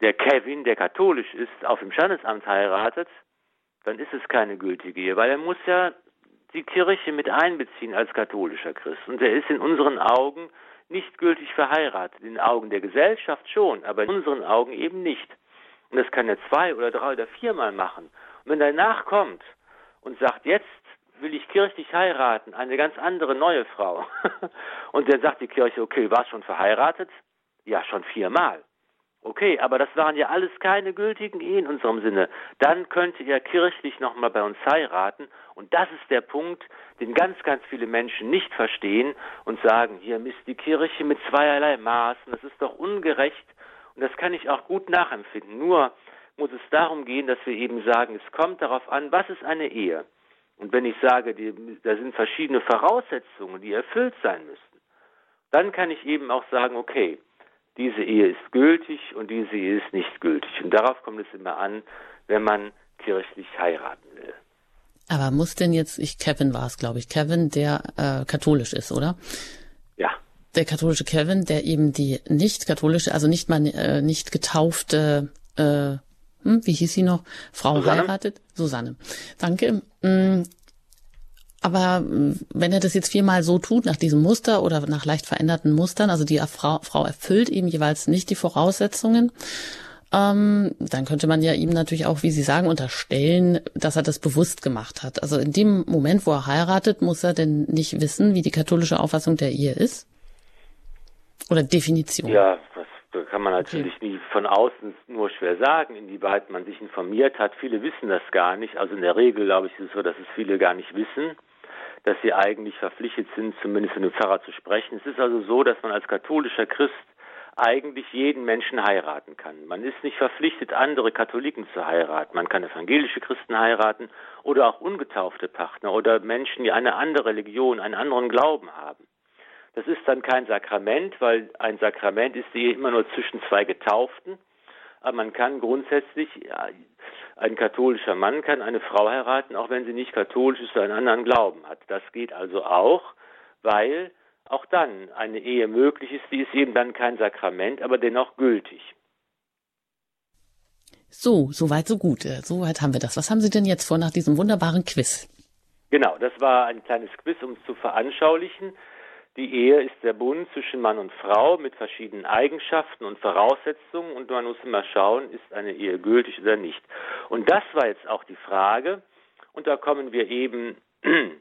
der Kevin, der katholisch ist, auf dem Standesamt heiratet, dann ist es keine gültige Ehe, weil er muss ja die Kirche mit einbeziehen als katholischer Christ. Und er ist in unseren Augen nicht gültig verheiratet. In den Augen der Gesellschaft schon, aber in unseren Augen eben nicht. Und das kann er zwei oder drei oder viermal machen. Und wenn er nachkommt und sagt, jetzt will ich kirchlich heiraten, eine ganz andere neue Frau. und dann sagt die Kirche, okay, warst schon verheiratet? Ja, schon viermal. Okay, aber das waren ja alles keine gültigen Ehen in unserem Sinne. Dann könnte er kirchlich nochmal bei uns heiraten. Und das ist der Punkt, den ganz, ganz viele Menschen nicht verstehen und sagen, hier misst die Kirche mit zweierlei Maßen, das ist doch ungerecht. Und das kann ich auch gut nachempfinden. Nur muss es darum gehen, dass wir eben sagen, es kommt darauf an, was ist eine Ehe? Und wenn ich sage, die, da sind verschiedene Voraussetzungen, die erfüllt sein müssen, dann kann ich eben auch sagen, okay, diese Ehe ist gültig und diese Ehe ist nicht gültig. Und darauf kommt es immer an, wenn man kirchlich heiraten will. Aber muss denn jetzt, ich Kevin war es, glaube ich, Kevin, der äh, katholisch ist, oder? Ja. Der katholische Kevin, der eben die nicht katholische, also nicht mal äh, nicht getaufte, äh, hm, wie hieß sie noch, Frau Susanne? heiratet? Susanne. Danke. Mm, aber mm, wenn er das jetzt viermal so tut, nach diesem Muster oder nach leicht veränderten Mustern, also die Frau, Frau erfüllt eben jeweils nicht die Voraussetzungen, ähm, dann könnte man ja ihm natürlich auch, wie Sie sagen, unterstellen, dass er das bewusst gemacht hat. Also in dem Moment, wo er heiratet, muss er denn nicht wissen, wie die katholische Auffassung der Ehe ist? Oder Definition? Ja, das kann man natürlich okay. nie von außen nur schwer sagen, inwieweit man sich informiert hat. Viele wissen das gar nicht. Also in der Regel, glaube ich, ist es so, dass es viele gar nicht wissen dass sie eigentlich verpflichtet sind, zumindest mit dem Pfarrer zu sprechen. Es ist also so, dass man als katholischer Christ eigentlich jeden Menschen heiraten kann. Man ist nicht verpflichtet, andere Katholiken zu heiraten. Man kann evangelische Christen heiraten oder auch ungetaufte Partner oder Menschen, die eine andere Religion, einen anderen Glauben haben. Das ist dann kein Sakrament, weil ein Sakrament ist die immer nur zwischen zwei Getauften. Aber man kann grundsätzlich ein katholischer Mann kann eine Frau heiraten, auch wenn sie nicht katholisch ist oder einen anderen Glauben hat. Das geht also auch, weil auch dann eine Ehe möglich ist, die ist eben dann kein Sakrament, aber dennoch gültig. So, soweit so gut. Äh, soweit haben wir das. Was haben Sie denn jetzt vor nach diesem wunderbaren Quiz? Genau, das war ein kleines Quiz, um es zu veranschaulichen. Die Ehe ist der Bund zwischen Mann und Frau mit verschiedenen Eigenschaften und Voraussetzungen und man muss immer schauen, ist eine Ehe gültig oder nicht. Und das war jetzt auch die Frage und da kommen wir eben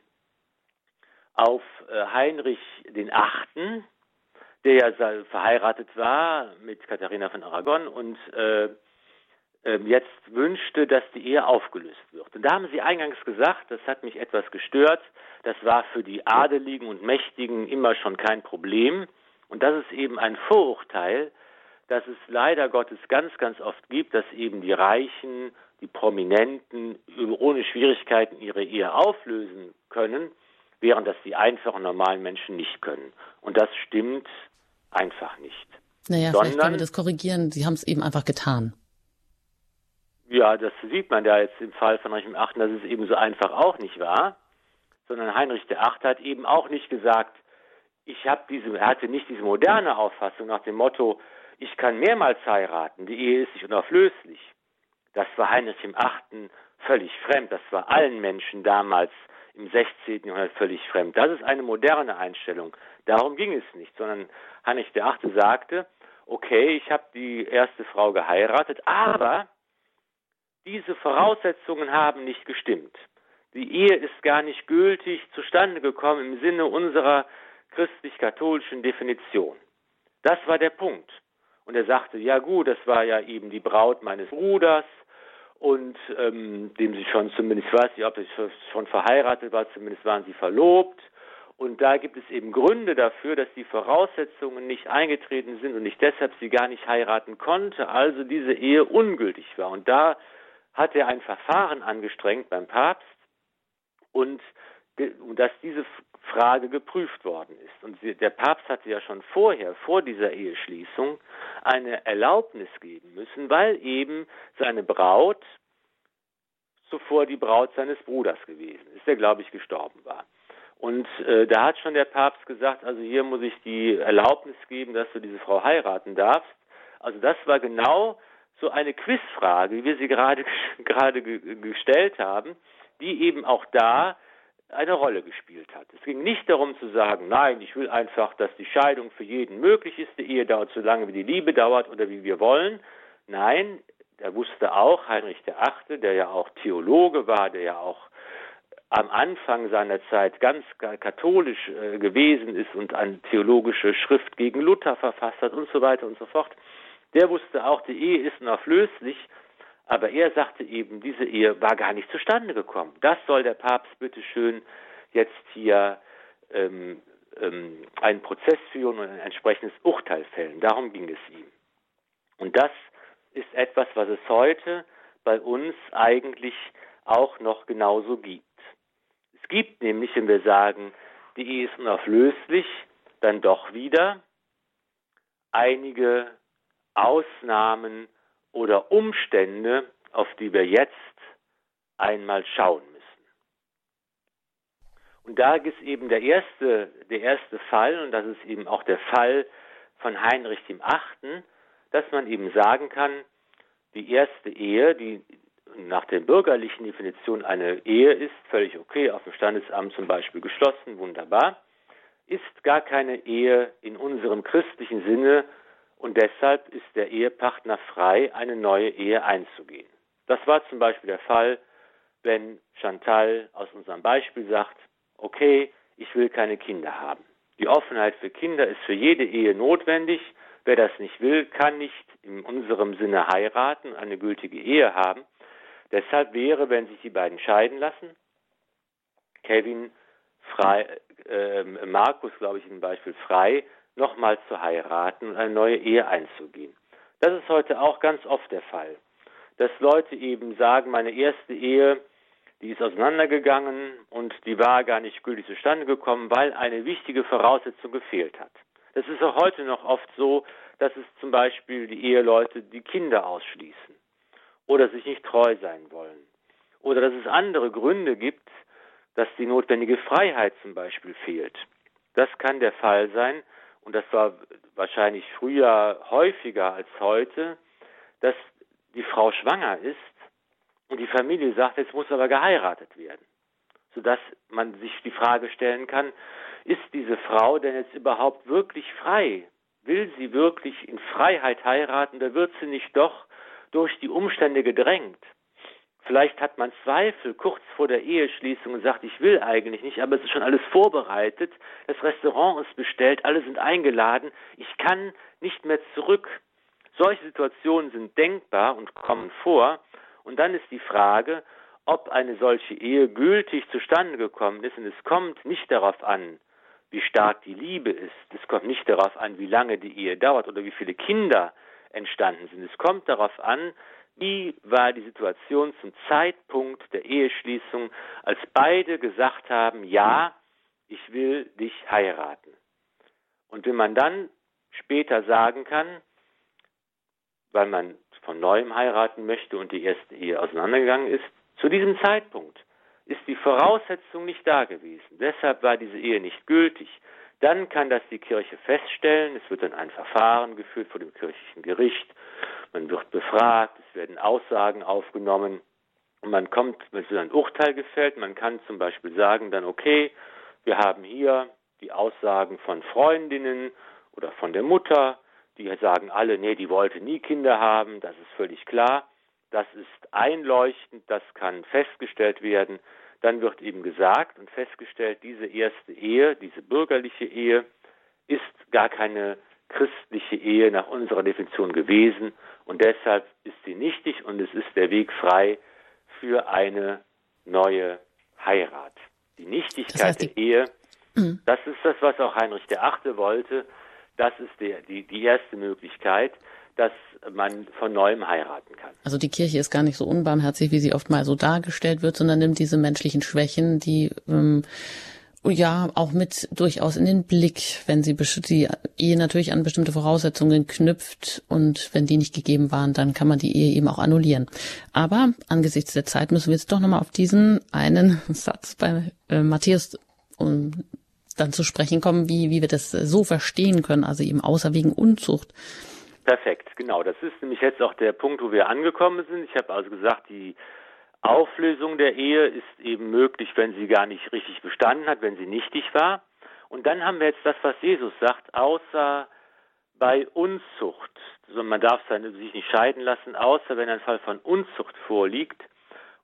auf äh, Heinrich den Achten, der ja verheiratet war mit Katharina von Aragon und äh, jetzt wünschte, dass die Ehe aufgelöst wird. Und da haben Sie eingangs gesagt, das hat mich etwas gestört, das war für die Adeligen und Mächtigen immer schon kein Problem. Und das ist eben ein Vorurteil, das es leider Gottes ganz, ganz oft gibt, dass eben die Reichen, die Prominenten ohne Schwierigkeiten ihre Ehe auflösen können, während das die einfachen normalen Menschen nicht können. Und das stimmt einfach nicht. Naja, Sondern, vielleicht können wir das korrigieren. Sie haben es eben einfach getan. Ja, das sieht man ja jetzt im Fall von Heinrich VIII., dass es eben so einfach auch nicht war, sondern Heinrich VIII. hat eben auch nicht gesagt, ich habe diese, er hatte nicht diese moderne Auffassung nach dem Motto, ich kann mehrmals heiraten, die Ehe ist nicht unauflöslich. Das war Heinrich VIII. völlig fremd, das war allen Menschen damals im 16. Jahrhundert völlig fremd. Das ist eine moderne Einstellung. Darum ging es nicht, sondern Heinrich VIII. sagte, okay, ich habe die erste Frau geheiratet, aber diese Voraussetzungen haben nicht gestimmt. Die Ehe ist gar nicht gültig zustande gekommen im Sinne unserer christlich-katholischen Definition. Das war der Punkt. Und er sagte, ja gut, das war ja eben die Braut meines Bruders und ähm, dem sie schon zumindest, ich weiß nicht, ob sie schon verheiratet war, zumindest waren sie verlobt. Und da gibt es eben Gründe dafür, dass die Voraussetzungen nicht eingetreten sind und ich deshalb sie gar nicht heiraten konnte, also diese Ehe ungültig war. Und da hat er ein Verfahren angestrengt beim Papst und dass diese Frage geprüft worden ist. Und der Papst hatte ja schon vorher, vor dieser Eheschließung, eine Erlaubnis geben müssen, weil eben seine Braut zuvor die Braut seines Bruders gewesen ist, der, glaube ich, gestorben war. Und äh, da hat schon der Papst gesagt, also hier muss ich die Erlaubnis geben, dass du diese Frau heiraten darfst. Also das war genau so eine Quizfrage, wie wir sie gerade, gerade gestellt haben, die eben auch da eine Rolle gespielt hat. Es ging nicht darum zu sagen, nein, ich will einfach, dass die Scheidung für jeden möglich ist, die Ehe dauert so lange, wie die Liebe dauert oder wie wir wollen. Nein, er wusste auch, Heinrich VIII., der ja auch Theologe war, der ja auch am Anfang seiner Zeit ganz katholisch äh, gewesen ist und eine theologische Schrift gegen Luther verfasst hat und so weiter und so fort, der wusste auch, die Ehe ist unauflöslich, aber er sagte eben, diese Ehe war gar nicht zustande gekommen. Das soll der Papst bitte schön jetzt hier ähm, ähm, einen Prozess führen und ein entsprechendes Urteil fällen. Darum ging es ihm. Und das ist etwas, was es heute bei uns eigentlich auch noch genauso gibt. Es gibt nämlich, wenn wir sagen, die Ehe ist unauflöslich, dann doch wieder einige Ausnahmen oder Umstände, auf die wir jetzt einmal schauen müssen. Und da ist eben der erste, der erste Fall, und das ist eben auch der Fall von Heinrich dem Achten, dass man eben sagen kann, die erste Ehe, die nach der bürgerlichen Definition eine Ehe ist, völlig okay, auf dem Standesamt zum Beispiel geschlossen, wunderbar, ist gar keine Ehe in unserem christlichen Sinne und deshalb ist der Ehepartner frei, eine neue Ehe einzugehen. Das war zum Beispiel der Fall, wenn Chantal aus unserem Beispiel sagt, okay, ich will keine Kinder haben. Die Offenheit für Kinder ist für jede Ehe notwendig. Wer das nicht will, kann nicht in unserem Sinne heiraten, eine gültige Ehe haben. Deshalb wäre, wenn sich die beiden scheiden lassen, Kevin frei, äh, Markus, glaube ich, im Beispiel frei, nochmal zu heiraten und eine neue Ehe einzugehen. Das ist heute auch ganz oft der Fall, dass Leute eben sagen, meine erste Ehe, die ist auseinandergegangen und die war gar nicht gültig zustande gekommen, weil eine wichtige Voraussetzung gefehlt hat. Das ist auch heute noch oft so, dass es zum Beispiel die Eheleute die Kinder ausschließen. oder sich nicht treu sein wollen. Oder dass es andere Gründe gibt, dass die notwendige Freiheit zum Beispiel fehlt. Das kann der Fall sein, und das war wahrscheinlich früher häufiger als heute, dass die Frau schwanger ist und die Familie sagt, jetzt muss aber geheiratet werden. Sodass man sich die Frage stellen kann, ist diese Frau denn jetzt überhaupt wirklich frei? Will sie wirklich in Freiheit heiraten oder wird sie nicht doch durch die Umstände gedrängt? Vielleicht hat man Zweifel kurz vor der Eheschließung und sagt, ich will eigentlich nicht, aber es ist schon alles vorbereitet, das Restaurant ist bestellt, alle sind eingeladen, ich kann nicht mehr zurück. Solche Situationen sind denkbar und kommen vor. Und dann ist die Frage, ob eine solche Ehe gültig zustande gekommen ist. Und es kommt nicht darauf an, wie stark die Liebe ist. Es kommt nicht darauf an, wie lange die Ehe dauert oder wie viele Kinder entstanden sind. Es kommt darauf an, wie war die Situation zum Zeitpunkt der Eheschließung, als beide gesagt haben, ja, ich will dich heiraten. Und wenn man dann später sagen kann, weil man von neuem heiraten möchte und die erste Ehe auseinandergegangen ist, zu diesem Zeitpunkt ist die Voraussetzung nicht da gewesen. Deshalb war diese Ehe nicht gültig. Dann kann das die Kirche feststellen. Es wird dann ein Verfahren geführt vor dem kirchlichen Gericht. Man wird befragt, es werden Aussagen aufgenommen und man kommt, es wird ein Urteil gefällt. Man kann zum Beispiel sagen dann, okay, wir haben hier die Aussagen von Freundinnen oder von der Mutter, die sagen alle, nee, die wollte nie Kinder haben, das ist völlig klar. Das ist einleuchtend, das kann festgestellt werden. Dann wird eben gesagt und festgestellt, diese erste Ehe, diese bürgerliche Ehe, ist gar keine christliche Ehe nach unserer Definition gewesen und deshalb ist sie nichtig und es ist der Weg frei für eine neue Heirat. Die Nichtigkeit das heißt, der Ehe, mhm. das ist das, was auch Heinrich VIII. wollte. Das ist der, die, die erste Möglichkeit dass man von neuem heiraten kann. Also die Kirche ist gar nicht so unbarmherzig, wie sie oft mal so dargestellt wird, sondern nimmt diese menschlichen Schwächen, die ähm, ja auch mit durchaus in den Blick, wenn sie die Ehe natürlich an bestimmte Voraussetzungen knüpft und wenn die nicht gegeben waren, dann kann man die Ehe eben auch annullieren. Aber angesichts der Zeit müssen wir jetzt doch nochmal auf diesen einen Satz bei äh, Matthäus um dann zu sprechen kommen, wie, wie wir das so verstehen können, also eben außer wegen Unzucht. Perfekt, genau. Das ist nämlich jetzt auch der Punkt, wo wir angekommen sind. Ich habe also gesagt, die Auflösung der Ehe ist eben möglich, wenn sie gar nicht richtig bestanden hat, wenn sie nichtig war. Und dann haben wir jetzt das, was Jesus sagt, außer bei Unzucht. Also man darf sich nicht scheiden lassen, außer wenn ein Fall von Unzucht vorliegt.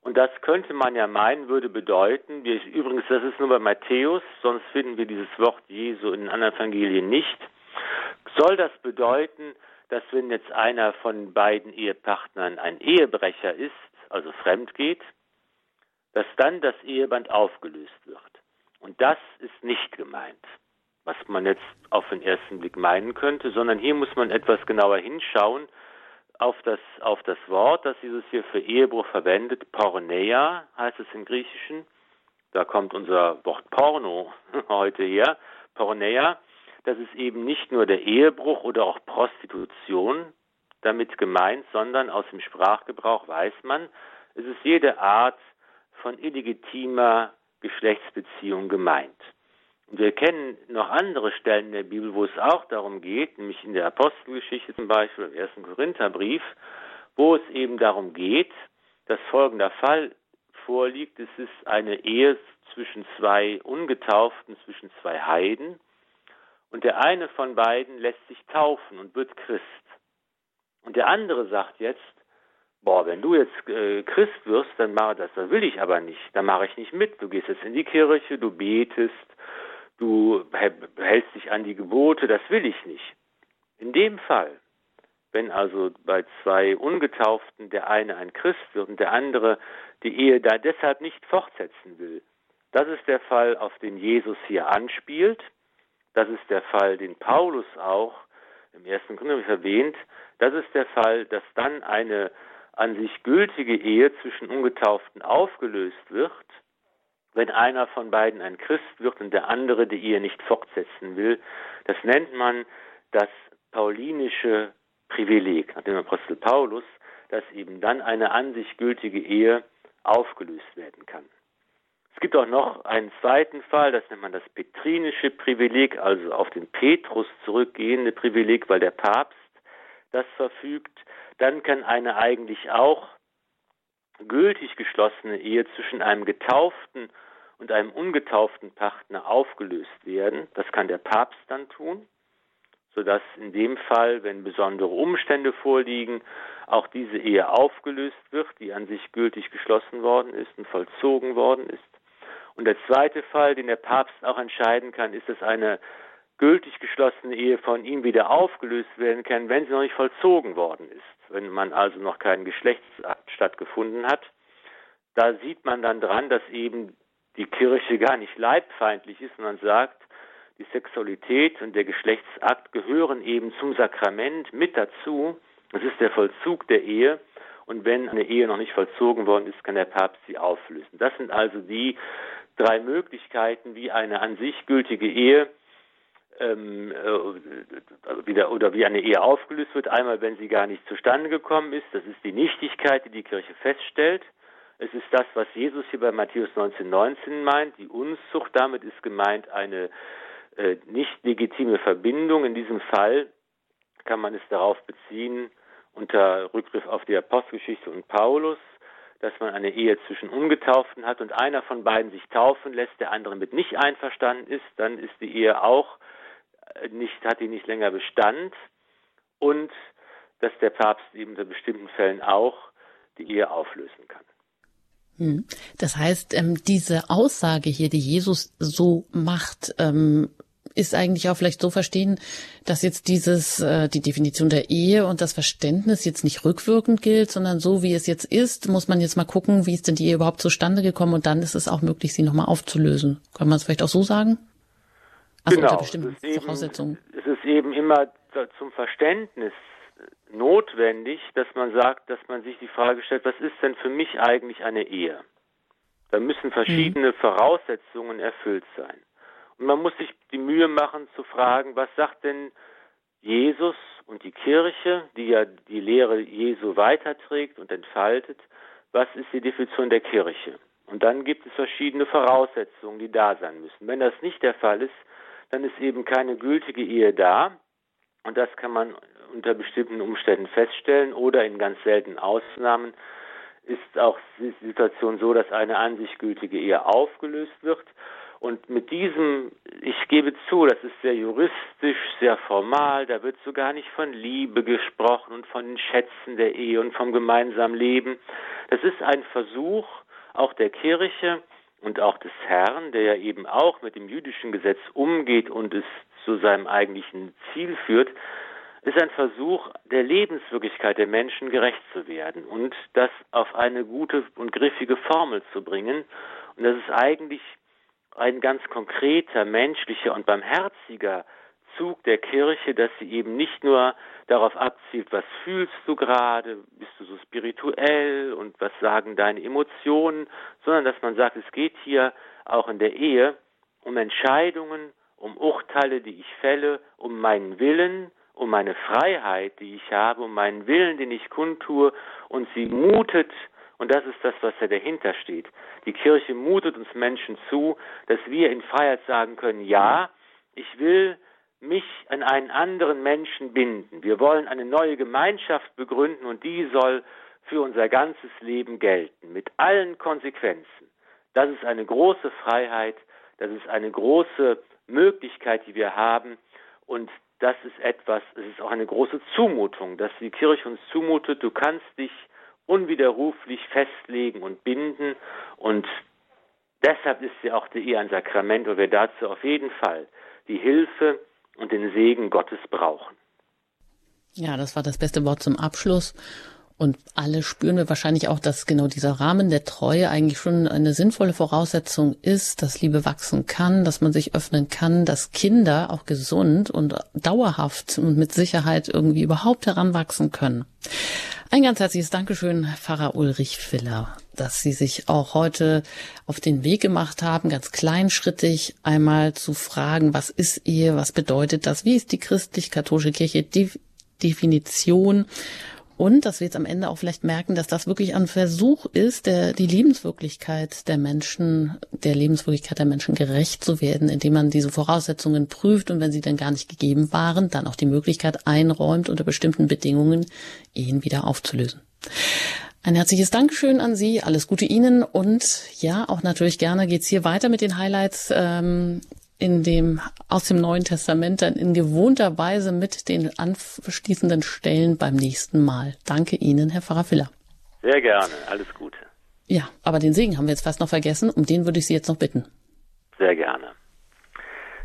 Und das könnte man ja meinen, würde bedeuten, wir, übrigens, das ist nur bei Matthäus, sonst finden wir dieses Wort Jesu in anderen Evangelien nicht, soll das bedeuten, dass wenn jetzt einer von beiden Ehepartnern ein Ehebrecher ist, also fremd geht, dass dann das Eheband aufgelöst wird. Und das ist nicht gemeint, was man jetzt auf den ersten Blick meinen könnte, sondern hier muss man etwas genauer hinschauen auf das, auf das Wort, das Jesus hier für Ehebruch verwendet. Porneia heißt es im Griechischen. Da kommt unser Wort Porno heute her. Porneia das ist eben nicht nur der Ehebruch oder auch Prostitution damit gemeint, sondern aus dem Sprachgebrauch weiß man, es ist jede Art von illegitimer Geschlechtsbeziehung gemeint. Und wir kennen noch andere Stellen in der Bibel, wo es auch darum geht, nämlich in der Apostelgeschichte zum Beispiel, im ersten Korintherbrief, wo es eben darum geht, dass folgender Fall vorliegt. Es ist eine Ehe zwischen zwei Ungetauften, zwischen zwei Heiden. Und der eine von beiden lässt sich taufen und wird Christ. Und der andere sagt jetzt, boah, wenn du jetzt äh, Christ wirst, dann mache das, das will ich aber nicht, dann mache ich nicht mit. Du gehst jetzt in die Kirche, du betest, du hältst dich an die Gebote, das will ich nicht. In dem Fall, wenn also bei zwei Ungetauften der eine ein Christ wird und der andere die Ehe da deshalb nicht fortsetzen will, das ist der Fall, auf den Jesus hier anspielt. Das ist der Fall, den Paulus auch im ersten Korinther erwähnt. Das ist der Fall, dass dann eine an sich gültige Ehe zwischen Ungetauften aufgelöst wird, wenn einer von beiden ein Christ wird und der andere die Ehe nicht fortsetzen will. Das nennt man das paulinische Privileg, nach dem Apostel Paulus dass eben dann eine an sich gültige Ehe aufgelöst werden kann. Es gibt auch noch einen zweiten Fall, das nennt man das petrinische Privileg, also auf den Petrus zurückgehende Privileg, weil der Papst das verfügt. Dann kann eine eigentlich auch gültig geschlossene Ehe zwischen einem getauften und einem ungetauften Partner aufgelöst werden. Das kann der Papst dann tun, sodass in dem Fall, wenn besondere Umstände vorliegen, auch diese Ehe aufgelöst wird, die an sich gültig geschlossen worden ist und vollzogen worden ist. Und der zweite Fall, den der Papst auch entscheiden kann, ist, dass eine gültig geschlossene Ehe von ihm wieder aufgelöst werden kann, wenn sie noch nicht vollzogen worden ist, wenn man also noch keinen Geschlechtsakt stattgefunden hat. Da sieht man dann dran, dass eben die Kirche gar nicht leibfeindlich ist, sondern sagt, die Sexualität und der Geschlechtsakt gehören eben zum Sakrament mit dazu. Es ist der Vollzug der Ehe. Und wenn eine Ehe noch nicht vollzogen worden ist, kann der Papst sie auflösen. Das sind also die drei Möglichkeiten, wie eine an sich gültige Ehe ähm, äh, wieder oder wie eine Ehe aufgelöst wird. Einmal, wenn sie gar nicht zustande gekommen ist, das ist die Nichtigkeit, die die Kirche feststellt. Es ist das, was Jesus hier bei Matthäus 19, 19 meint, die Unzucht. Damit ist gemeint eine äh, nicht legitime Verbindung. In diesem Fall kann man es darauf beziehen, unter Rückgriff auf die Apostelgeschichte und Paulus, dass man eine Ehe zwischen Ungetauften hat und einer von beiden sich taufen lässt, der andere mit nicht einverstanden ist, dann ist die Ehe auch äh, nicht, hat die nicht länger Bestand und dass der Papst eben in bestimmten Fällen auch die Ehe auflösen kann. Hm. Das heißt, ähm, diese Aussage hier, die Jesus so macht, ähm, ist eigentlich auch vielleicht so verstehen, dass jetzt dieses, äh, die Definition der Ehe und das Verständnis jetzt nicht rückwirkend gilt, sondern so wie es jetzt ist, muss man jetzt mal gucken, wie ist denn die Ehe überhaupt zustande gekommen und dann ist es auch möglich, sie nochmal aufzulösen. Kann man es vielleicht auch so sagen? Also genau. unter bestimmten es Voraussetzungen. Eben, es ist eben immer zum Verständnis notwendig, dass man sagt, dass man sich die Frage stellt, was ist denn für mich eigentlich eine Ehe? Da müssen verschiedene mhm. Voraussetzungen erfüllt sein. Und man muss sich die Mühe machen zu fragen, was sagt denn Jesus und die Kirche, die ja die Lehre Jesu weiterträgt und entfaltet, was ist die Definition der Kirche? Und dann gibt es verschiedene Voraussetzungen, die da sein müssen. Wenn das nicht der Fall ist, dann ist eben keine gültige Ehe da. Und das kann man unter bestimmten Umständen feststellen oder in ganz seltenen Ausnahmen ist auch die Situation so, dass eine an sich gültige Ehe aufgelöst wird. Und mit diesem, ich gebe zu, das ist sehr juristisch, sehr formal, da wird so gar nicht von Liebe gesprochen und von den Schätzen der Ehe und vom gemeinsamen Leben. Das ist ein Versuch auch der Kirche und auch des Herrn, der ja eben auch mit dem jüdischen Gesetz umgeht und es zu seinem eigentlichen Ziel führt, ist ein Versuch, der Lebenswirklichkeit der Menschen gerecht zu werden und das auf eine gute und griffige Formel zu bringen. Und das ist eigentlich ein ganz konkreter, menschlicher und barmherziger Zug der Kirche, dass sie eben nicht nur darauf abzielt, was fühlst du gerade, bist du so spirituell und was sagen deine Emotionen, sondern dass man sagt, es geht hier auch in der Ehe um Entscheidungen, um Urteile, die ich fälle, um meinen Willen, um meine Freiheit, die ich habe, um meinen Willen, den ich kundtue, und sie mutet, und das ist das, was da dahinter steht. Die Kirche mutet uns Menschen zu, dass wir in Freiheit sagen können, ja, ich will mich an einen anderen Menschen binden. Wir wollen eine neue Gemeinschaft begründen und die soll für unser ganzes Leben gelten, mit allen Konsequenzen. Das ist eine große Freiheit, das ist eine große Möglichkeit, die wir haben und das ist etwas, es ist auch eine große Zumutung, dass die Kirche uns zumutet, du kannst dich unwiderruflich festlegen und binden und deshalb ist sie auch die Ehe ein Sakrament und wir dazu auf jeden Fall die Hilfe und den Segen Gottes brauchen. Ja, das war das beste Wort zum Abschluss. Und alle spüren wir wahrscheinlich auch, dass genau dieser Rahmen der Treue eigentlich schon eine sinnvolle Voraussetzung ist, dass Liebe wachsen kann, dass man sich öffnen kann, dass Kinder auch gesund und dauerhaft und mit Sicherheit irgendwie überhaupt heranwachsen können. Ein ganz herzliches Dankeschön, Pfarrer Ulrich Filler, dass Sie sich auch heute auf den Weg gemacht haben, ganz kleinschrittig einmal zu fragen, was ist Ehe, was bedeutet das, wie ist die christlich-katholische Kirche, die Definition Und dass wir jetzt am Ende auch vielleicht merken, dass das wirklich ein Versuch ist, der, die Lebenswirklichkeit der Menschen, der Lebenswirklichkeit der Menschen gerecht zu werden, indem man diese Voraussetzungen prüft und wenn sie dann gar nicht gegeben waren, dann auch die Möglichkeit einräumt, unter bestimmten Bedingungen Ehen wieder aufzulösen. Ein herzliches Dankeschön an Sie, alles Gute Ihnen und ja, auch natürlich gerne geht's hier weiter mit den Highlights ähm, in dem, aus dem Neuen Testament dann in gewohnter Weise mit den anschließenden Stellen beim nächsten Mal. Danke Ihnen, Herr Pfarrer Filler. Sehr gerne, alles Gute. Ja, aber den Segen haben wir jetzt fast noch vergessen, um den würde ich Sie jetzt noch bitten. Sehr gerne.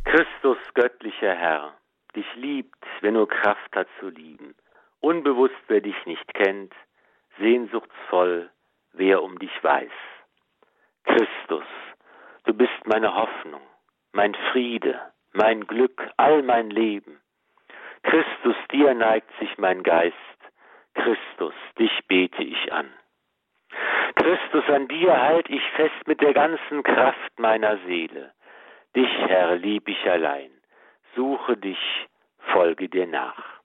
Christus, göttlicher Herr, dich liebt, wer nur Kraft hat zu lieben. Unbewusst, wer dich nicht kennt, sehnsuchtsvoll, wer um dich weiß. Christus, du bist meine Hoffnung, mein Friede, mein Glück, all mein Leben. Christus, dir neigt sich mein Geist, Christus, dich bete ich an. Christus, an dir halt ich fest mit der ganzen Kraft meiner Seele. Dich, Herr, lieb ich allein, suche dich, folge dir nach.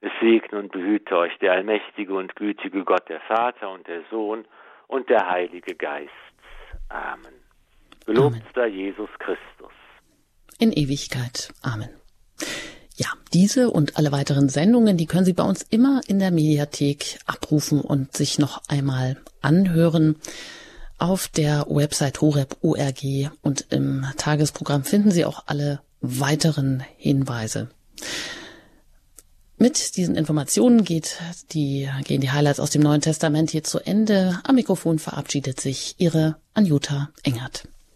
Es segne und behüte euch der allmächtige und gütige Gott, der Vater und der Sohn und der Heilige Geist. Amen. Gelobt sei Jesus Christus. In Ewigkeit. Amen. Ja, diese und alle weiteren Sendungen, die können Sie bei uns immer in der Mediathek abrufen und sich noch einmal anhören. Auf der Website horeb.org und im Tagesprogramm finden Sie auch alle weiteren Hinweise. Mit diesen Informationen geht die, gehen die Highlights aus dem Neuen Testament hier zu Ende. Am Mikrofon verabschiedet sich Ihre Anjuta Engert.